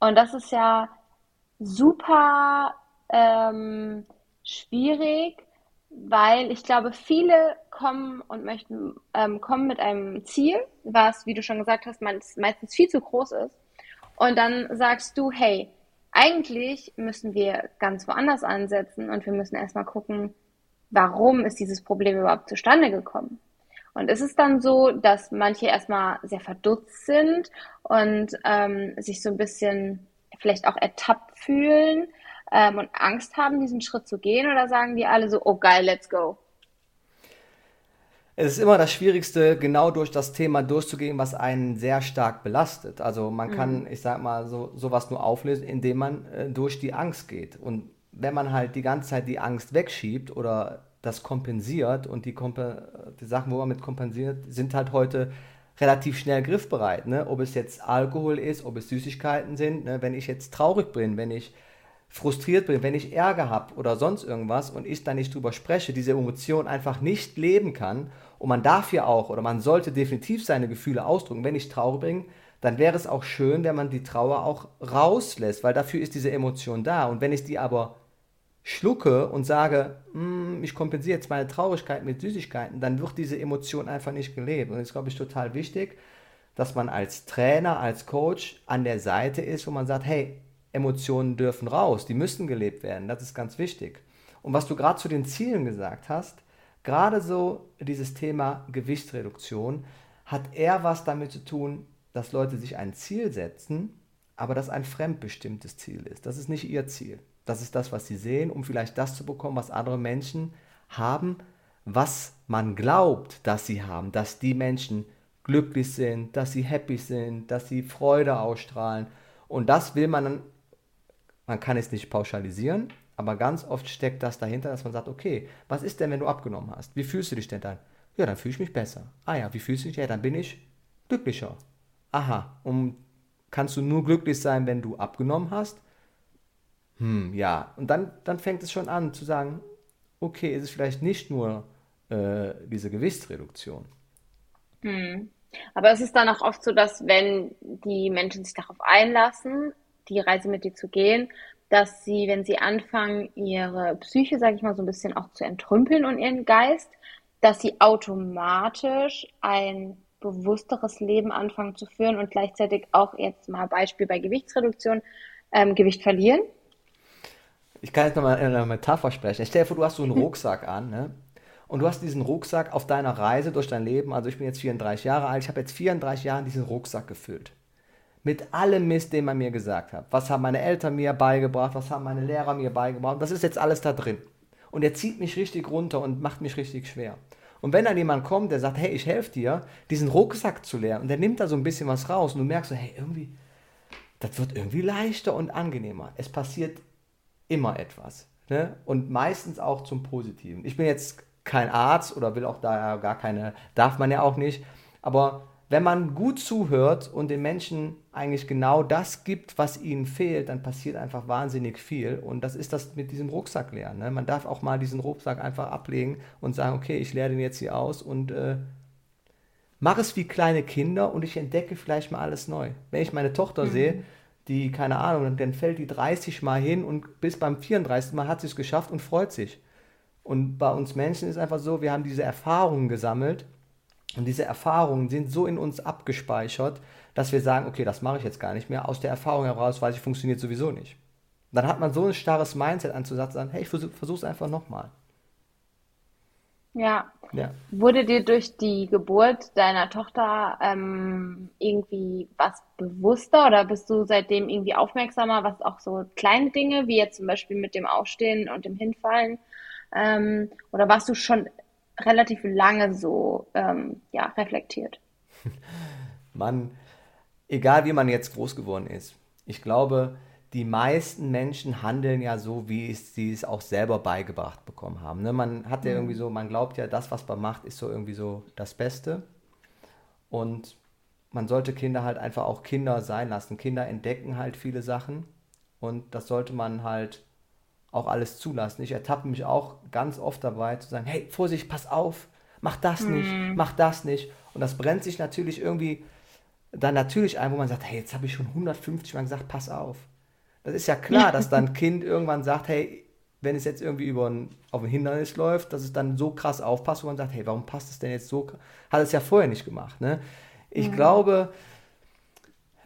Und das ist ja super ähm, schwierig, weil ich glaube, viele kommen und möchten ähm, kommen mit einem Ziel, was, wie du schon gesagt hast, meistens viel zu groß ist. Und dann sagst du, hey, eigentlich müssen wir ganz woanders ansetzen und wir müssen erstmal gucken, warum ist dieses Problem überhaupt zustande gekommen. Und ist es dann so, dass manche erstmal sehr verdutzt sind und ähm, sich so ein bisschen vielleicht auch ertappt fühlen ähm, und Angst haben, diesen Schritt zu gehen? Oder sagen die alle so, oh geil, let's go? Es ist immer das Schwierigste, genau durch das Thema durchzugehen, was einen sehr stark belastet. Also man kann, mhm. ich sag mal, so sowas nur auflösen, indem man äh, durch die Angst geht. Und wenn man halt die ganze Zeit die Angst wegschiebt oder das kompensiert und die, die Sachen, wo man mit kompensiert, sind halt heute relativ schnell griffbereit. Ne? Ob es jetzt Alkohol ist, ob es Süßigkeiten sind. Ne? Wenn ich jetzt traurig bin, wenn ich frustriert bin, wenn ich Ärger habe oder sonst irgendwas und ich da nicht drüber spreche, diese Emotion einfach nicht leben kann und man darf ja auch oder man sollte definitiv seine Gefühle ausdrücken, wenn ich traurig bin, dann wäre es auch schön, wenn man die Trauer auch rauslässt, weil dafür ist diese Emotion da. Und wenn ich die aber schlucke und sage, mm, ich kompensiere jetzt meine Traurigkeit mit Süßigkeiten, dann wird diese Emotion einfach nicht gelebt. Und das ist, glaube ich, total wichtig, dass man als Trainer, als Coach an der Seite ist, wo man sagt, hey, Emotionen dürfen raus, die müssen gelebt werden, das ist ganz wichtig. Und was du gerade zu den Zielen gesagt hast, gerade so dieses Thema Gewichtsreduktion hat eher was damit zu tun, dass Leute sich ein Ziel setzen, aber das ein fremdbestimmtes Ziel ist. Das ist nicht ihr Ziel. Das ist das, was sie sehen, um vielleicht das zu bekommen, was andere Menschen haben, was man glaubt, dass sie haben, dass die Menschen glücklich sind, dass sie happy sind, dass sie Freude ausstrahlen. Und das will man dann man kann es nicht pauschalisieren, aber ganz oft steckt das dahinter, dass man sagt, okay, was ist denn, wenn du abgenommen hast? Wie fühlst du dich denn dann? Ja, dann fühle ich mich besser. Ah ja, wie fühlst du dich? Ja, dann bin ich glücklicher. Aha, und kannst du nur glücklich sein, wenn du abgenommen hast? Hm, ja. Und dann, dann fängt es schon an zu sagen, okay, ist es vielleicht nicht nur äh, diese Gewichtsreduktion. Hm. Aber es ist dann auch oft so, dass wenn die Menschen sich darauf einlassen, die Reise mit dir zu gehen, dass sie, wenn sie anfangen, ihre Psyche, sage ich mal, so ein bisschen auch zu entrümpeln und ihren Geist, dass sie automatisch ein bewussteres Leben anfangen zu führen und gleichzeitig auch jetzt mal Beispiel bei Gewichtsreduktion ähm, Gewicht verlieren? Ich kann jetzt nochmal eine Metapher sprechen. Stell dir vor, du hast so einen Rucksack an, ne? Und du hast diesen Rucksack auf deiner Reise durch dein Leben, also ich bin jetzt 34 Jahre alt, ich habe jetzt 34 Jahre diesen Rucksack gefüllt mit allem Mist, den man mir gesagt hat. Was haben meine Eltern mir beigebracht, was haben meine Lehrer mir beigebracht. Das ist jetzt alles da drin. Und er zieht mich richtig runter und macht mich richtig schwer. Und wenn dann jemand kommt, der sagt, hey, ich helfe dir, diesen Rucksack zu leeren, und der nimmt da so ein bisschen was raus, und du merkst so, hey, irgendwie, das wird irgendwie leichter und angenehmer. Es passiert immer etwas. Ne? Und meistens auch zum Positiven. Ich bin jetzt kein Arzt oder will auch da gar keine, darf man ja auch nicht, aber wenn man gut zuhört und den Menschen eigentlich genau das gibt, was ihnen fehlt, dann passiert einfach wahnsinnig viel. Und das ist das mit diesem Rucksack leeren. Ne? Man darf auch mal diesen Rucksack einfach ablegen und sagen, okay, ich leere den jetzt hier aus und äh, mache es wie kleine Kinder und ich entdecke vielleicht mal alles neu. Wenn ich meine Tochter mhm. sehe, die, keine Ahnung, dann fällt die 30 Mal hin und bis beim 34 Mal hat sie es geschafft und freut sich. Und bei uns Menschen ist einfach so, wir haben diese Erfahrungen gesammelt und diese Erfahrungen sind so in uns abgespeichert, dass wir sagen, okay, das mache ich jetzt gar nicht mehr. Aus der Erfahrung heraus weiß ich, funktioniert sowieso nicht. Dann hat man so ein starres Mindset anzusagen, hey, ich versuche es einfach nochmal. Ja. ja. Wurde dir durch die Geburt deiner Tochter ähm, irgendwie was bewusster oder bist du seitdem irgendwie aufmerksamer, was auch so kleine Dinge, wie jetzt zum Beispiel mit dem Aufstehen und dem Hinfallen, ähm, oder warst du schon relativ lange so ähm, ja, reflektiert? Man, egal wie man jetzt groß geworden ist, ich glaube, die meisten Menschen handeln ja so, wie sie es auch selber beigebracht bekommen haben. Ne? Man hat ja mhm. irgendwie so, man glaubt ja, das, was man macht, ist so irgendwie so das Beste. Und man sollte Kinder halt einfach auch Kinder sein lassen. Kinder entdecken halt viele Sachen und das sollte man halt auch alles zulassen. Ich ertappe mich auch ganz oft dabei zu sagen, hey, Vorsicht, pass auf, mach das nicht, mhm. mach das nicht. Und das brennt sich natürlich irgendwie dann natürlich ein, wo man sagt, hey, jetzt habe ich schon 150 Mal gesagt, pass auf. Das ist ja klar, dass dann ein Kind irgendwann sagt, hey, wenn es jetzt irgendwie über ein, auf ein Hindernis läuft, dass es dann so krass aufpasst, wo man sagt, hey, warum passt es denn jetzt so? Hat es ja vorher nicht gemacht. Ne? Ich ja. glaube,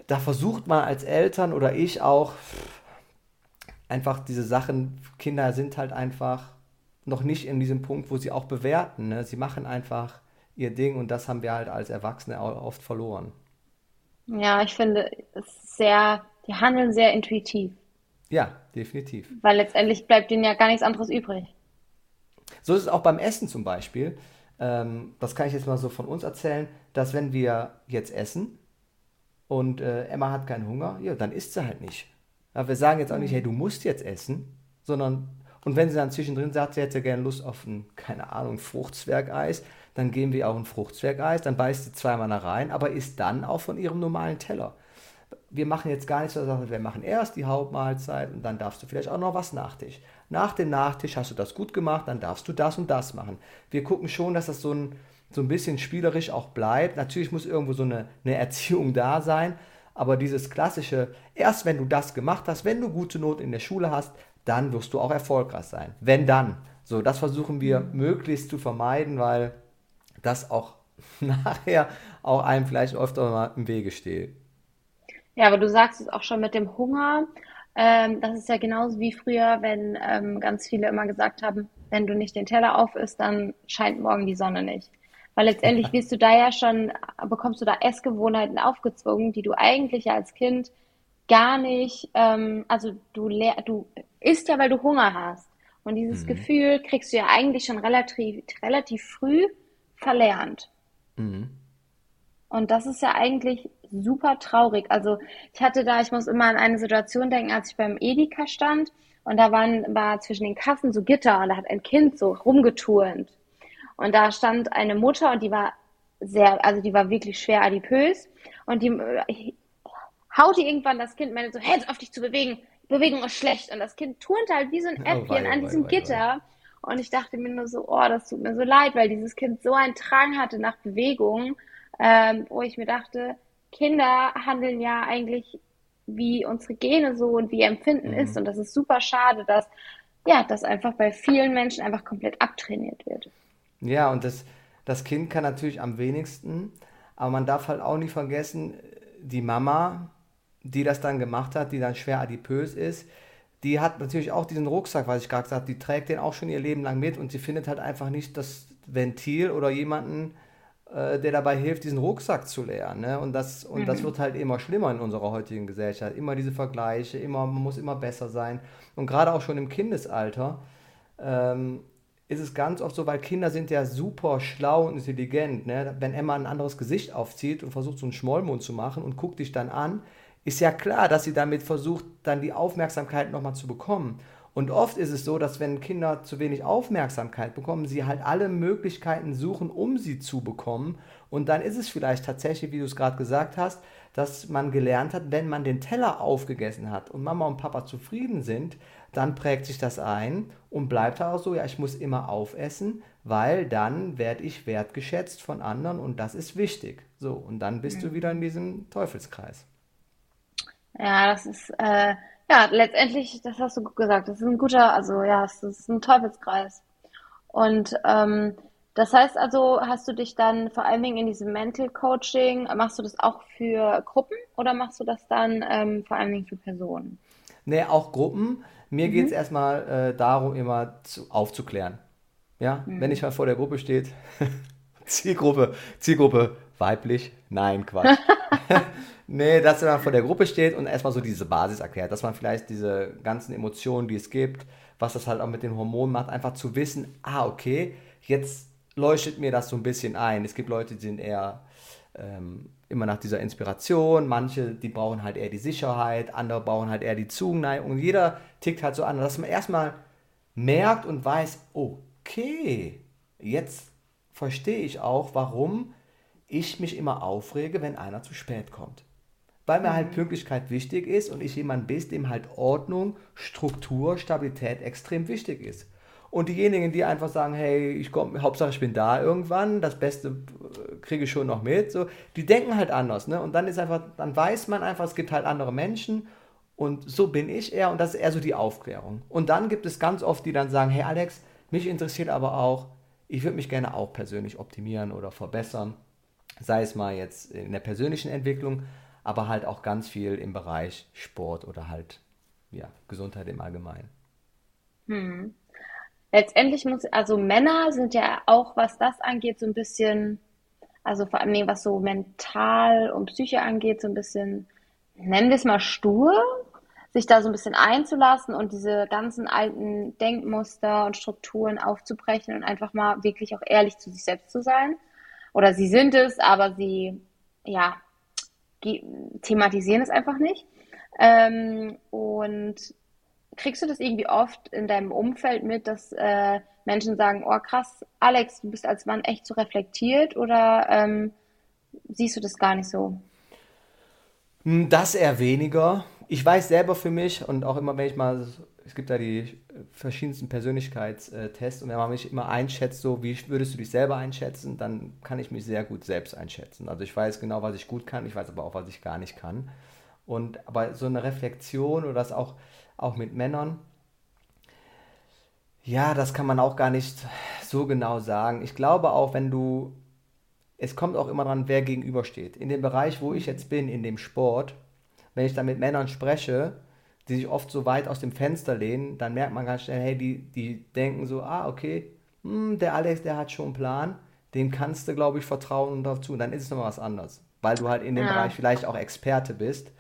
da versucht man als Eltern oder ich auch einfach diese Sachen, Kinder sind halt einfach noch nicht in diesem Punkt, wo sie auch bewerten. Ne? Sie machen einfach ihr Ding und das haben wir halt als Erwachsene oft verloren. Ja, ich finde es sehr die handeln sehr intuitiv. Ja, definitiv. Weil letztendlich bleibt ihnen ja gar nichts anderes übrig. So ist es auch beim Essen zum Beispiel. Ähm, das kann ich jetzt mal so von uns erzählen, dass wenn wir jetzt essen und äh, Emma hat keinen Hunger, ja, dann isst sie halt nicht. Aber wir sagen jetzt auch nicht, hey, du musst jetzt essen, sondern, und wenn sie dann zwischendrin sagt, sie hätte gerne Lust auf ein, keine Ahnung, Fruchtzwergeis, dann geben wir auch ein Fruchtzwergeis, dann beißt sie zweimal da rein, aber isst dann auch von ihrem normalen Teller wir machen jetzt gar nichts, sondern wir machen erst die Hauptmahlzeit und dann darfst du vielleicht auch noch was Nachtisch. Nach dem Nachtisch hast du das gut gemacht, dann darfst du das und das machen. Wir gucken schon, dass das so ein, so ein bisschen spielerisch auch bleibt. Natürlich muss irgendwo so eine, eine Erziehung da sein, aber dieses klassische, erst wenn du das gemacht hast, wenn du gute Noten in der Schule hast, dann wirst du auch erfolgreich sein. Wenn dann. So, das versuchen wir möglichst zu vermeiden, weil das auch nachher auch einem vielleicht öfter mal im Wege steht. Ja, aber du sagst es auch schon mit dem Hunger. Ähm, das ist ja genauso wie früher, wenn ähm, ganz viele immer gesagt haben, wenn du nicht den Teller auf isst, dann scheint morgen die Sonne nicht. Weil letztendlich wirst du da ja schon, bekommst du da Essgewohnheiten aufgezwungen, die du eigentlich als Kind gar nicht, ähm, also du, du isst ja, weil du Hunger hast. Und dieses mhm. Gefühl kriegst du ja eigentlich schon relativ, relativ früh verlernt. Mhm. Und das ist ja eigentlich super traurig. Also ich hatte da, ich muss immer an eine Situation denken, als ich beim Edeka stand und da waren, war zwischen den Kassen so Gitter und da hat ein Kind so rumgeturnt. Und da stand eine Mutter und die war sehr, also die war wirklich schwer adipös und die äh, haute irgendwann das Kind, meinte so, hör auf dich zu bewegen, Bewegung ist schlecht. Und das Kind turnte halt wie so ein Äffchen oh, an diesem oh, Gitter. Und ich dachte mir nur so, oh, das tut mir so leid, weil dieses Kind so einen Drang hatte nach Bewegung, ähm, wo ich mir dachte, Kinder handeln ja eigentlich wie unsere Gene so und wie ihr Empfinden mhm. ist. Und das ist super schade, dass ja, das einfach bei vielen Menschen einfach komplett abtrainiert wird. Ja, und das, das Kind kann natürlich am wenigsten, aber man darf halt auch nicht vergessen, die Mama, die das dann gemacht hat, die dann schwer adipös ist, die hat natürlich auch diesen Rucksack, was ich gerade gesagt habe, die trägt den auch schon ihr Leben lang mit und sie findet halt einfach nicht das Ventil oder jemanden, äh, der dabei hilft, diesen Rucksack zu leeren. Ne? Und, das, und mhm. das wird halt immer schlimmer in unserer heutigen Gesellschaft. Immer diese Vergleiche, immer, man muss immer besser sein. Und gerade auch schon im Kindesalter ähm, ist es ganz oft so, weil Kinder sind ja super schlau und intelligent. Ne? Wenn Emma ein anderes Gesicht aufzieht und versucht, so einen Schmollmund zu machen und guckt dich dann an, ist ja klar, dass sie damit versucht, dann die Aufmerksamkeit nochmal zu bekommen. Und oft ist es so, dass wenn Kinder zu wenig Aufmerksamkeit bekommen, sie halt alle Möglichkeiten suchen, um sie zu bekommen. Und dann ist es vielleicht tatsächlich, wie du es gerade gesagt hast, dass man gelernt hat, wenn man den Teller aufgegessen hat und Mama und Papa zufrieden sind, dann prägt sich das ein und bleibt auch so, ja, ich muss immer aufessen, weil dann werde ich wertgeschätzt von anderen und das ist wichtig. So, und dann bist mhm. du wieder in diesem Teufelskreis. Ja, das ist, äh, ja, letztendlich, das hast du gut gesagt, das ist ein guter, also ja, es ist ein Teufelskreis. Und ähm, das heißt also, hast du dich dann vor allen Dingen in diesem Mental Coaching, machst du das auch für Gruppen oder machst du das dann ähm, vor allen Dingen für Personen? Nee, auch Gruppen. Mir geht es mhm. erstmal äh, darum, immer zu, aufzuklären. Ja, mhm. wenn ich mal vor der Gruppe steht, Zielgruppe, Zielgruppe weiblich, nein, Quatsch. nee, dass man vor der Gruppe steht und erstmal so diese Basis erklärt, dass man vielleicht diese ganzen Emotionen, die es gibt, was das halt auch mit den Hormonen macht, einfach zu wissen, ah, okay, jetzt leuchtet mir das so ein bisschen ein. Es gibt Leute, die sind eher ähm, immer nach dieser Inspiration, manche, die brauchen halt eher die Sicherheit, andere brauchen halt eher die Zuneigung. Jeder tickt halt so an, dass man erstmal merkt und weiß, okay, jetzt verstehe ich auch, warum ich mich immer aufrege, wenn einer zu spät kommt. Weil mir halt mhm. Pünktlichkeit wichtig ist und ich jemand bin, dem halt Ordnung, Struktur, Stabilität extrem wichtig ist. Und diejenigen, die einfach sagen, hey, ich komme, Hauptsache ich bin da irgendwann, das Beste äh, kriege ich schon noch mit, so, die denken halt anders, ne? Und dann ist einfach, dann weiß man einfach, es gibt halt andere Menschen und so bin ich eher und das ist eher so die Aufklärung. Und dann gibt es ganz oft, die dann sagen, hey Alex, mich interessiert aber auch, ich würde mich gerne auch persönlich optimieren oder verbessern, sei es mal jetzt in der persönlichen Entwicklung, aber halt auch ganz viel im Bereich Sport oder halt ja, Gesundheit im Allgemeinen. Hm letztendlich muss, also Männer sind ja auch, was das angeht, so ein bisschen, also vor allem was so mental und Psyche angeht, so ein bisschen, nennen wir es mal stur, sich da so ein bisschen einzulassen und diese ganzen alten Denkmuster und Strukturen aufzubrechen und einfach mal wirklich auch ehrlich zu sich selbst zu sein. Oder sie sind es, aber sie, ja, thematisieren es einfach nicht. Ähm, und kriegst du das irgendwie oft in deinem Umfeld mit, dass äh, Menschen sagen, oh krass, Alex, du bist als Mann echt so reflektiert oder ähm, siehst du das gar nicht so? Hm, das eher weniger. Ich weiß selber für mich und auch immer, wenn ich mal, es gibt da die verschiedensten Persönlichkeitstests und wenn man mich immer einschätzt, so wie würdest du dich selber einschätzen, dann kann ich mich sehr gut selbst einschätzen. Also ich weiß genau, was ich gut kann, ich weiß aber auch, was ich gar nicht kann. Und aber so eine Reflexion oder das auch, auch mit Männern. Ja, das kann man auch gar nicht so genau sagen. Ich glaube auch, wenn du, es kommt auch immer dran, wer gegenübersteht. In dem Bereich, wo ich jetzt bin, in dem Sport, wenn ich da mit Männern spreche, die sich oft so weit aus dem Fenster lehnen, dann merkt man ganz schnell, hey, die, die denken so, ah, okay, hm, der Alex, der hat schon einen Plan, dem kannst du, glaube ich, vertrauen und dazu. Und dann ist es nochmal was anderes, weil du halt in dem ja. Bereich vielleicht auch Experte bist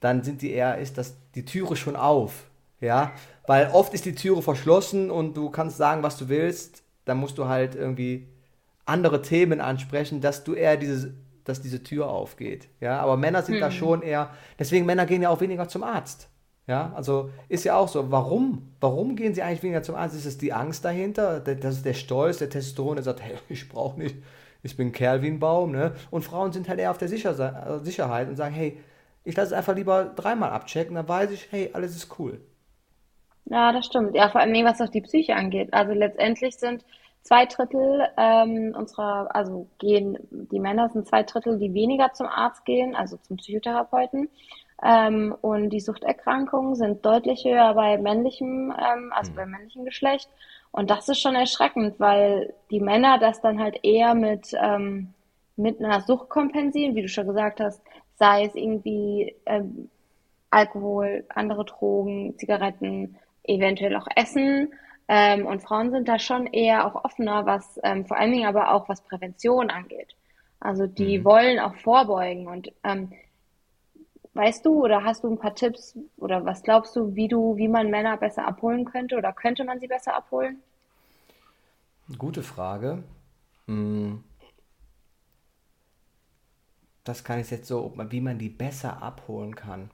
dann sind die eher, ist das die Türe schon auf. Ja, weil oft ist die Türe verschlossen und du kannst sagen, was du willst. Dann musst du halt irgendwie andere Themen ansprechen, dass du eher diese, dass diese Tür aufgeht. Ja, aber Männer sind hm. da schon eher, deswegen Männer gehen ja auch weniger zum Arzt. Ja, also ist ja auch so. Warum? Warum gehen sie eigentlich weniger zum Arzt? Ist es die Angst dahinter? Das ist der Stolz, der Testosteron, der sagt, hey, ich brauche nicht, ich bin ein Kerl wie ein Baum. Ne? Und Frauen sind halt eher auf der Sicherheit und sagen, hey, ich lasse es einfach lieber dreimal abchecken, dann weiß ich, hey, alles ist cool. Ja, das stimmt. Ja, vor allem was auch die Psyche angeht. Also letztendlich sind zwei Drittel ähm, unserer, also gehen, die Männer sind zwei Drittel, die weniger zum Arzt gehen, also zum Psychotherapeuten. Ähm, und die Suchterkrankungen sind deutlich höher bei männlichem, ähm, also mhm. beim männlichen Geschlecht. Und das ist schon erschreckend, weil die Männer das dann halt eher mit, ähm, mit einer Sucht kompensieren, wie du schon gesagt hast, sei es irgendwie ähm, Alkohol, andere Drogen, Zigaretten, eventuell auch Essen. Ähm, und Frauen sind da schon eher auch offener, was ähm, vor allen Dingen aber auch was Prävention angeht. Also die mhm. wollen auch vorbeugen. Und ähm, weißt du oder hast du ein paar Tipps oder was glaubst du, wie du, wie man Männer besser abholen könnte oder könnte man sie besser abholen? Gute Frage. Hm das kann ich jetzt so, wie man die besser abholen kann.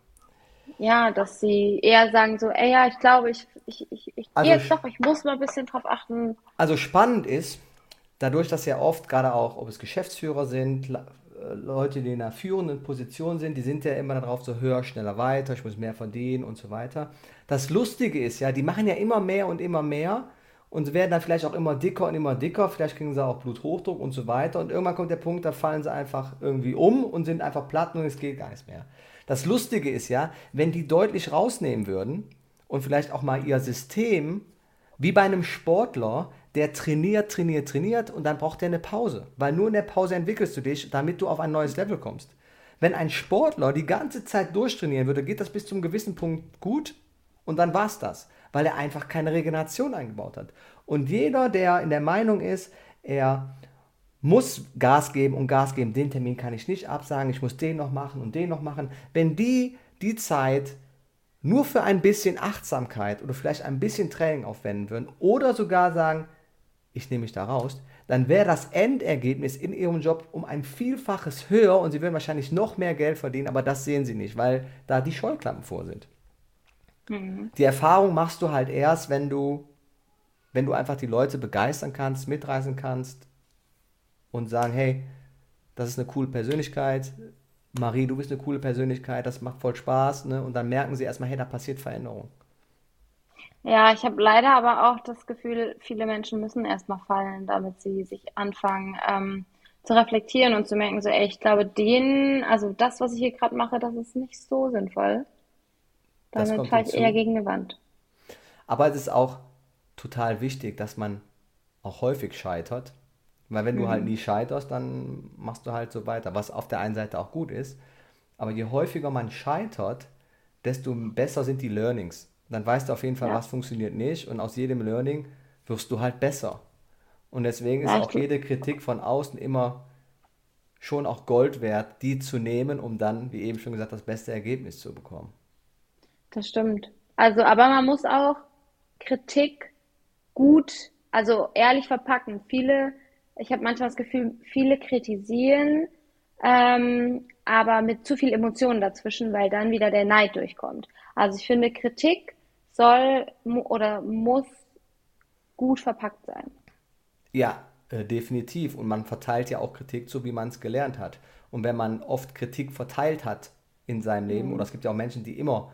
Ja, dass sie eher sagen so, ey, ja, ich glaube, ich, ich, ich, ich also, jetzt doch, ich muss mal ein bisschen drauf achten. Also spannend ist, dadurch, dass ja oft, gerade auch, ob es Geschäftsführer sind, äh, Leute, die in einer führenden Position sind, die sind ja immer darauf so höher, schneller weiter, ich muss mehr verdienen und so weiter. Das Lustige ist ja, die machen ja immer mehr und immer mehr und werden dann vielleicht auch immer dicker und immer dicker. Vielleicht kriegen sie auch Bluthochdruck und so weiter. Und irgendwann kommt der Punkt, da fallen sie einfach irgendwie um und sind einfach platt und es geht gar nichts mehr. Das Lustige ist ja, wenn die deutlich rausnehmen würden und vielleicht auch mal ihr System, wie bei einem Sportler, der trainiert, trainiert, trainiert und dann braucht er eine Pause. Weil nur in der Pause entwickelst du dich, damit du auf ein neues Level kommst. Wenn ein Sportler die ganze Zeit durchtrainieren würde, geht das bis zum gewissen Punkt gut und dann war es das, weil er einfach keine Regeneration eingebaut hat. Und jeder, der in der Meinung ist, er muss Gas geben und Gas geben, den Termin kann ich nicht absagen, ich muss den noch machen und den noch machen. Wenn die die Zeit nur für ein bisschen Achtsamkeit oder vielleicht ein bisschen Training aufwenden würden oder sogar sagen, ich nehme mich da raus, dann wäre das Endergebnis in ihrem Job um ein Vielfaches höher und sie würden wahrscheinlich noch mehr Geld verdienen, aber das sehen sie nicht, weil da die Scheuklappen vor sind. Mhm. Die Erfahrung machst du halt erst, wenn du, wenn du einfach die Leute begeistern kannst, mitreißen kannst und sagen, hey, das ist eine coole Persönlichkeit, Marie, du bist eine coole Persönlichkeit, das macht voll Spaß, ne? Und dann merken sie erstmal, hey, da passiert Veränderung. Ja, ich habe leider aber auch das Gefühl, viele Menschen müssen erstmal fallen, damit sie sich anfangen ähm, zu reflektieren und zu merken, so, ey, ich glaube, den, also das, was ich hier gerade mache, das ist nicht so sinnvoll. Damit falle ich eher gegen eine Wand. Aber es ist auch total wichtig, dass man auch häufig scheitert. Weil wenn mhm. du halt mhm. nie scheiterst, dann machst du halt so weiter, was auf der einen Seite auch gut ist. Aber je häufiger man scheitert, desto besser sind die Learnings dann weißt du auf jeden Fall, ja. was funktioniert nicht und aus jedem Learning wirst du halt besser. Und deswegen ist ja, auch jede Kritik von außen immer schon auch Gold wert, die zu nehmen, um dann, wie eben schon gesagt, das beste Ergebnis zu bekommen. Das stimmt. Also, aber man muss auch Kritik gut, also ehrlich verpacken. Viele, ich habe manchmal das Gefühl, viele kritisieren, ähm, aber mit zu viel Emotionen dazwischen, weil dann wieder der Neid durchkommt. Also ich finde, Kritik soll oder muss gut verpackt sein. Ja, äh, definitiv. Und man verteilt ja auch Kritik so, wie man es gelernt hat. Und wenn man oft Kritik verteilt hat in seinem Leben, mhm. oder es gibt ja auch Menschen, die immer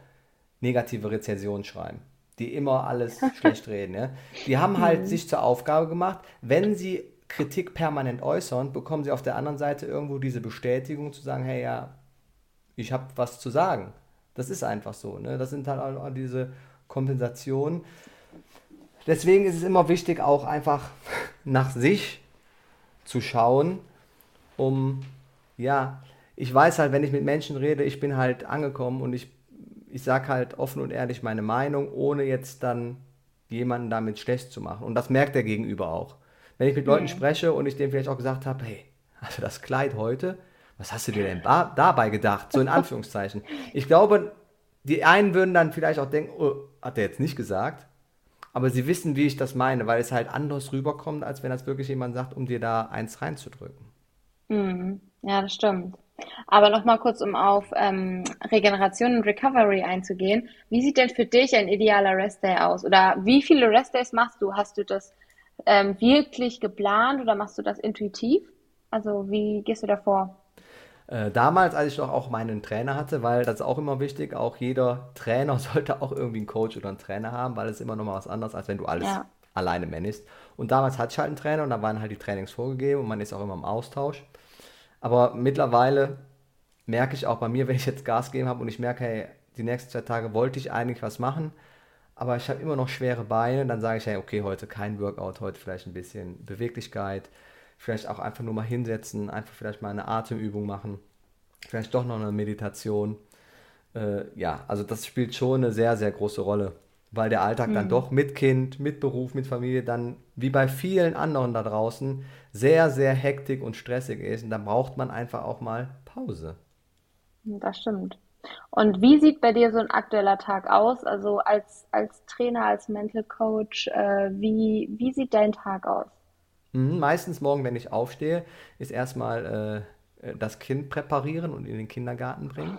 negative Rezensionen schreiben, die immer alles schlecht reden, ja? die haben halt mhm. sich zur Aufgabe gemacht, wenn sie Kritik permanent äußern, bekommen sie auf der anderen Seite irgendwo diese Bestätigung zu sagen, hey ja, ich habe was zu sagen. Das ist einfach so. Ne? Das sind halt all diese Kompensation. Deswegen ist es immer wichtig, auch einfach nach sich zu schauen, um, ja, ich weiß halt, wenn ich mit Menschen rede, ich bin halt angekommen und ich, ich sage halt offen und ehrlich meine Meinung, ohne jetzt dann jemanden damit schlecht zu machen. Und das merkt der Gegenüber auch. Wenn ich mit Leuten mhm. spreche und ich dem vielleicht auch gesagt habe, hey, also das Kleid heute, was hast du dir denn dabei gedacht? So in Anführungszeichen. Ich glaube, die einen würden dann vielleicht auch denken, oh, hat er jetzt nicht gesagt. Aber sie wissen, wie ich das meine, weil es halt anders rüberkommt, als wenn das wirklich jemand sagt, um dir da eins reinzudrücken. Mhm. Ja, das stimmt. Aber nochmal kurz, um auf ähm, Regeneration und Recovery einzugehen. Wie sieht denn für dich ein idealer Restday aus? Oder wie viele Restdays machst du? Hast du das ähm, wirklich geplant oder machst du das intuitiv? Also wie gehst du da vor? Äh, damals, als ich noch auch meinen Trainer hatte, weil das ist auch immer wichtig, auch jeder Trainer sollte auch irgendwie einen Coach oder einen Trainer haben, weil es immer noch mal was anderes, als wenn du alles ja. alleine managst. Und damals hatte ich halt einen Trainer und da waren halt die Trainings vorgegeben und man ist auch immer im Austausch. Aber mittlerweile merke ich auch bei mir, wenn ich jetzt Gas geben habe und ich merke, hey, die nächsten zwei Tage wollte ich eigentlich was machen, aber ich habe immer noch schwere Beine, dann sage ich, hey, okay, heute kein Workout, heute vielleicht ein bisschen Beweglichkeit, vielleicht auch einfach nur mal hinsetzen, einfach vielleicht mal eine Atemübung machen, vielleicht doch noch eine Meditation. Äh, ja, also das spielt schon eine sehr, sehr große Rolle, weil der Alltag mhm. dann doch mit Kind, mit Beruf, mit Familie dann wie bei vielen anderen da draußen sehr, sehr hektik und stressig ist und da braucht man einfach auch mal Pause. Das stimmt. Und wie sieht bei dir so ein aktueller Tag aus? Also als, als Trainer, als Mental Coach, äh, wie, wie sieht dein Tag aus? Mhm, meistens morgen, wenn ich aufstehe, ist erstmal äh, das Kind präparieren und in den Kindergarten bringen.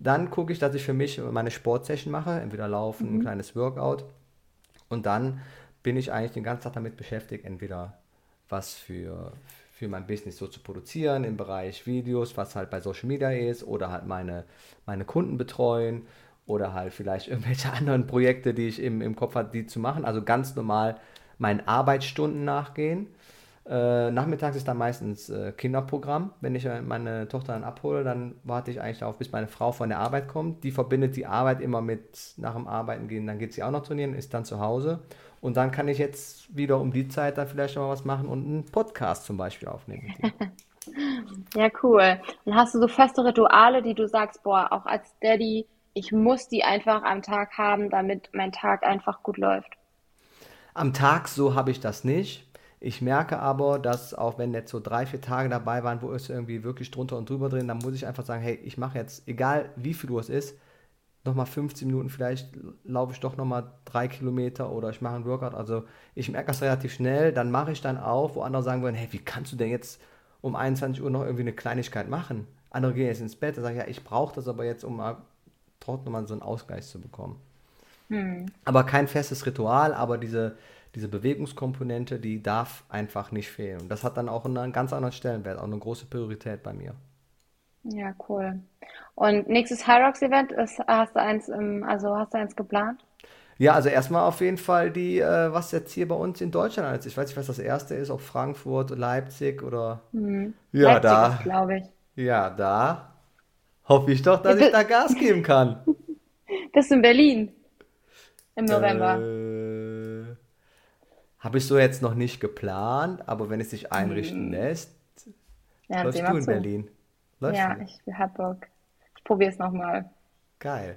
Dann gucke ich, dass ich für mich meine Sportsession mache, entweder laufen, mhm. ein kleines Workout. Und dann bin ich eigentlich den ganzen Tag damit beschäftigt, entweder was für, für mein Business so zu produzieren im Bereich Videos, was halt bei Social Media ist, oder halt meine, meine Kunden betreuen oder halt vielleicht irgendwelche anderen Projekte, die ich im, im Kopf habe, die zu machen. Also ganz normal meinen Arbeitsstunden nachgehen. Äh, nachmittags ist dann meistens äh, Kinderprogramm. Wenn ich äh, meine Tochter dann abhole, dann warte ich eigentlich darauf, bis meine Frau von der Arbeit kommt. Die verbindet die Arbeit immer mit nach dem Arbeiten gehen. Dann geht sie auch noch trainieren, ist dann zu Hause. Und dann kann ich jetzt wieder um die Zeit dann vielleicht noch mal was machen und einen Podcast zum Beispiel aufnehmen. Ja, cool. Und hast du so feste Rituale, die du sagst, boah, auch als Daddy, ich muss die einfach am Tag haben, damit mein Tag einfach gut läuft? Am Tag so habe ich das nicht. Ich merke aber, dass auch wenn jetzt so drei, vier Tage dabei waren, wo es irgendwie wirklich drunter und drüber drehen, dann muss ich einfach sagen, hey, ich mache jetzt, egal wie viel Uhr es ist, nochmal 15 Minuten, vielleicht laufe ich doch nochmal drei Kilometer oder ich mache einen Workout. Also ich merke das relativ schnell, dann mache ich dann auf, wo andere sagen würden, hey, wie kannst du denn jetzt um 21 Uhr noch irgendwie eine Kleinigkeit machen? Andere gehen jetzt ins Bett und sagen, ja, ich brauche das aber jetzt, um mal trotzdem nochmal so einen Ausgleich zu bekommen. Hm. Aber kein festes Ritual, aber diese, diese Bewegungskomponente, die darf einfach nicht fehlen. Und das hat dann auch einen ganz anderen Stellenwert, auch eine große Priorität bei mir. Ja, cool. Und nächstes High Rocks Event ist, hast du eins, also hast du eins geplant? Ja, also erstmal auf jeden Fall die, äh, was jetzt hier bei uns in Deutschland ist. Ich weiß nicht, was das erste ist, ob Frankfurt, Leipzig oder. Hm. Ja, Leipzig da. glaube ich. Ja, da hoffe ich doch, dass ich da Gas geben kann. Das ist in Berlin im November. Äh, habe ich so jetzt noch nicht geplant, aber wenn es sich einrichten Hm. lässt, Ja, dann läufst du in zu. Berlin. Läufst Ja, du? ich hab Bock. Ich probiere es nochmal. Geil.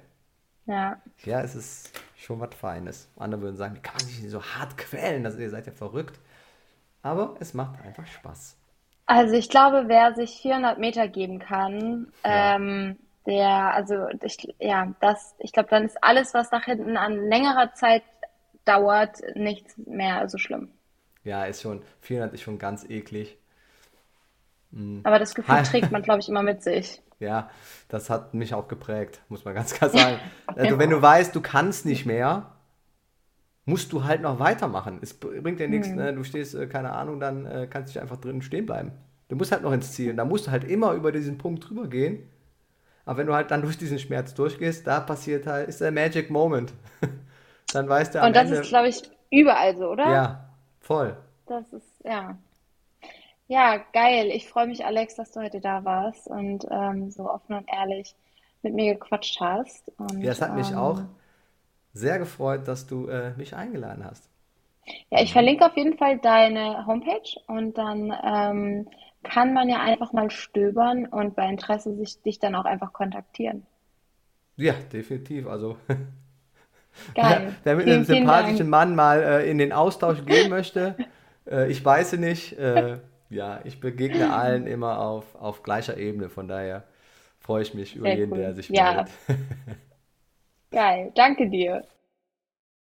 Ja. Ja, es ist schon was Feines. Andere würden sagen, wie kann man sich so hart quälen? Das, ihr seid ja verrückt. Aber es macht einfach Spaß. Also ich glaube, wer sich 400 Meter geben kann, Ja. ähm, der, also ich, ja, das, ich glaube, dann ist alles, was nach hinten an längerer Zeit dauert, nichts mehr so schlimm. Ja, ist schon, 400 ist schon ganz eklig. Aber das Gefühl trägt man, glaube ich, immer mit sich. Ja, das hat mich auch geprägt, muss man ganz klar sagen. Also, wenn du weißt, du kannst nicht mehr, musst du halt noch weitermachen. Es bringt dir nichts, ne? du stehst, äh, keine Ahnung, dann äh, kannst du einfach drinnen stehen bleiben. Du musst halt noch ins Ziel. Und da musst du halt immer über diesen Punkt drüber gehen. Aber wenn du halt dann durch diesen Schmerz durchgehst, da passiert halt, ist der Magic Moment. Dann weißt du am Und das Ende, ist, glaube ich, überall so, oder? ja, voll. Das ist, ja. Ja, geil. Ich freue mich, Alex, dass du heute da warst und ähm, so offen und ehrlich mit mir gequatscht hast. Und, Ja, es hat mich ähm, auch sehr gefreut, dass du äh, mich eingeladen hast. Ja, ich verlinke auf jeden Fall deine Homepage und dann ähm, kann man ja einfach mal stöbern und bei Interesse sich dich dann auch einfach kontaktieren. Ja, definitiv. Also, Geil. wer mit Vielen, einem sympathischen. Mann mal äh, in den Austausch gehen möchte, äh, ich weiß es nicht. Äh, ja, ich begegne allen immer auf, auf gleicher Ebene. Von daher freue ich mich über Sehr jeden, cool. der sich Ja. meldet. Geil. Danke dir.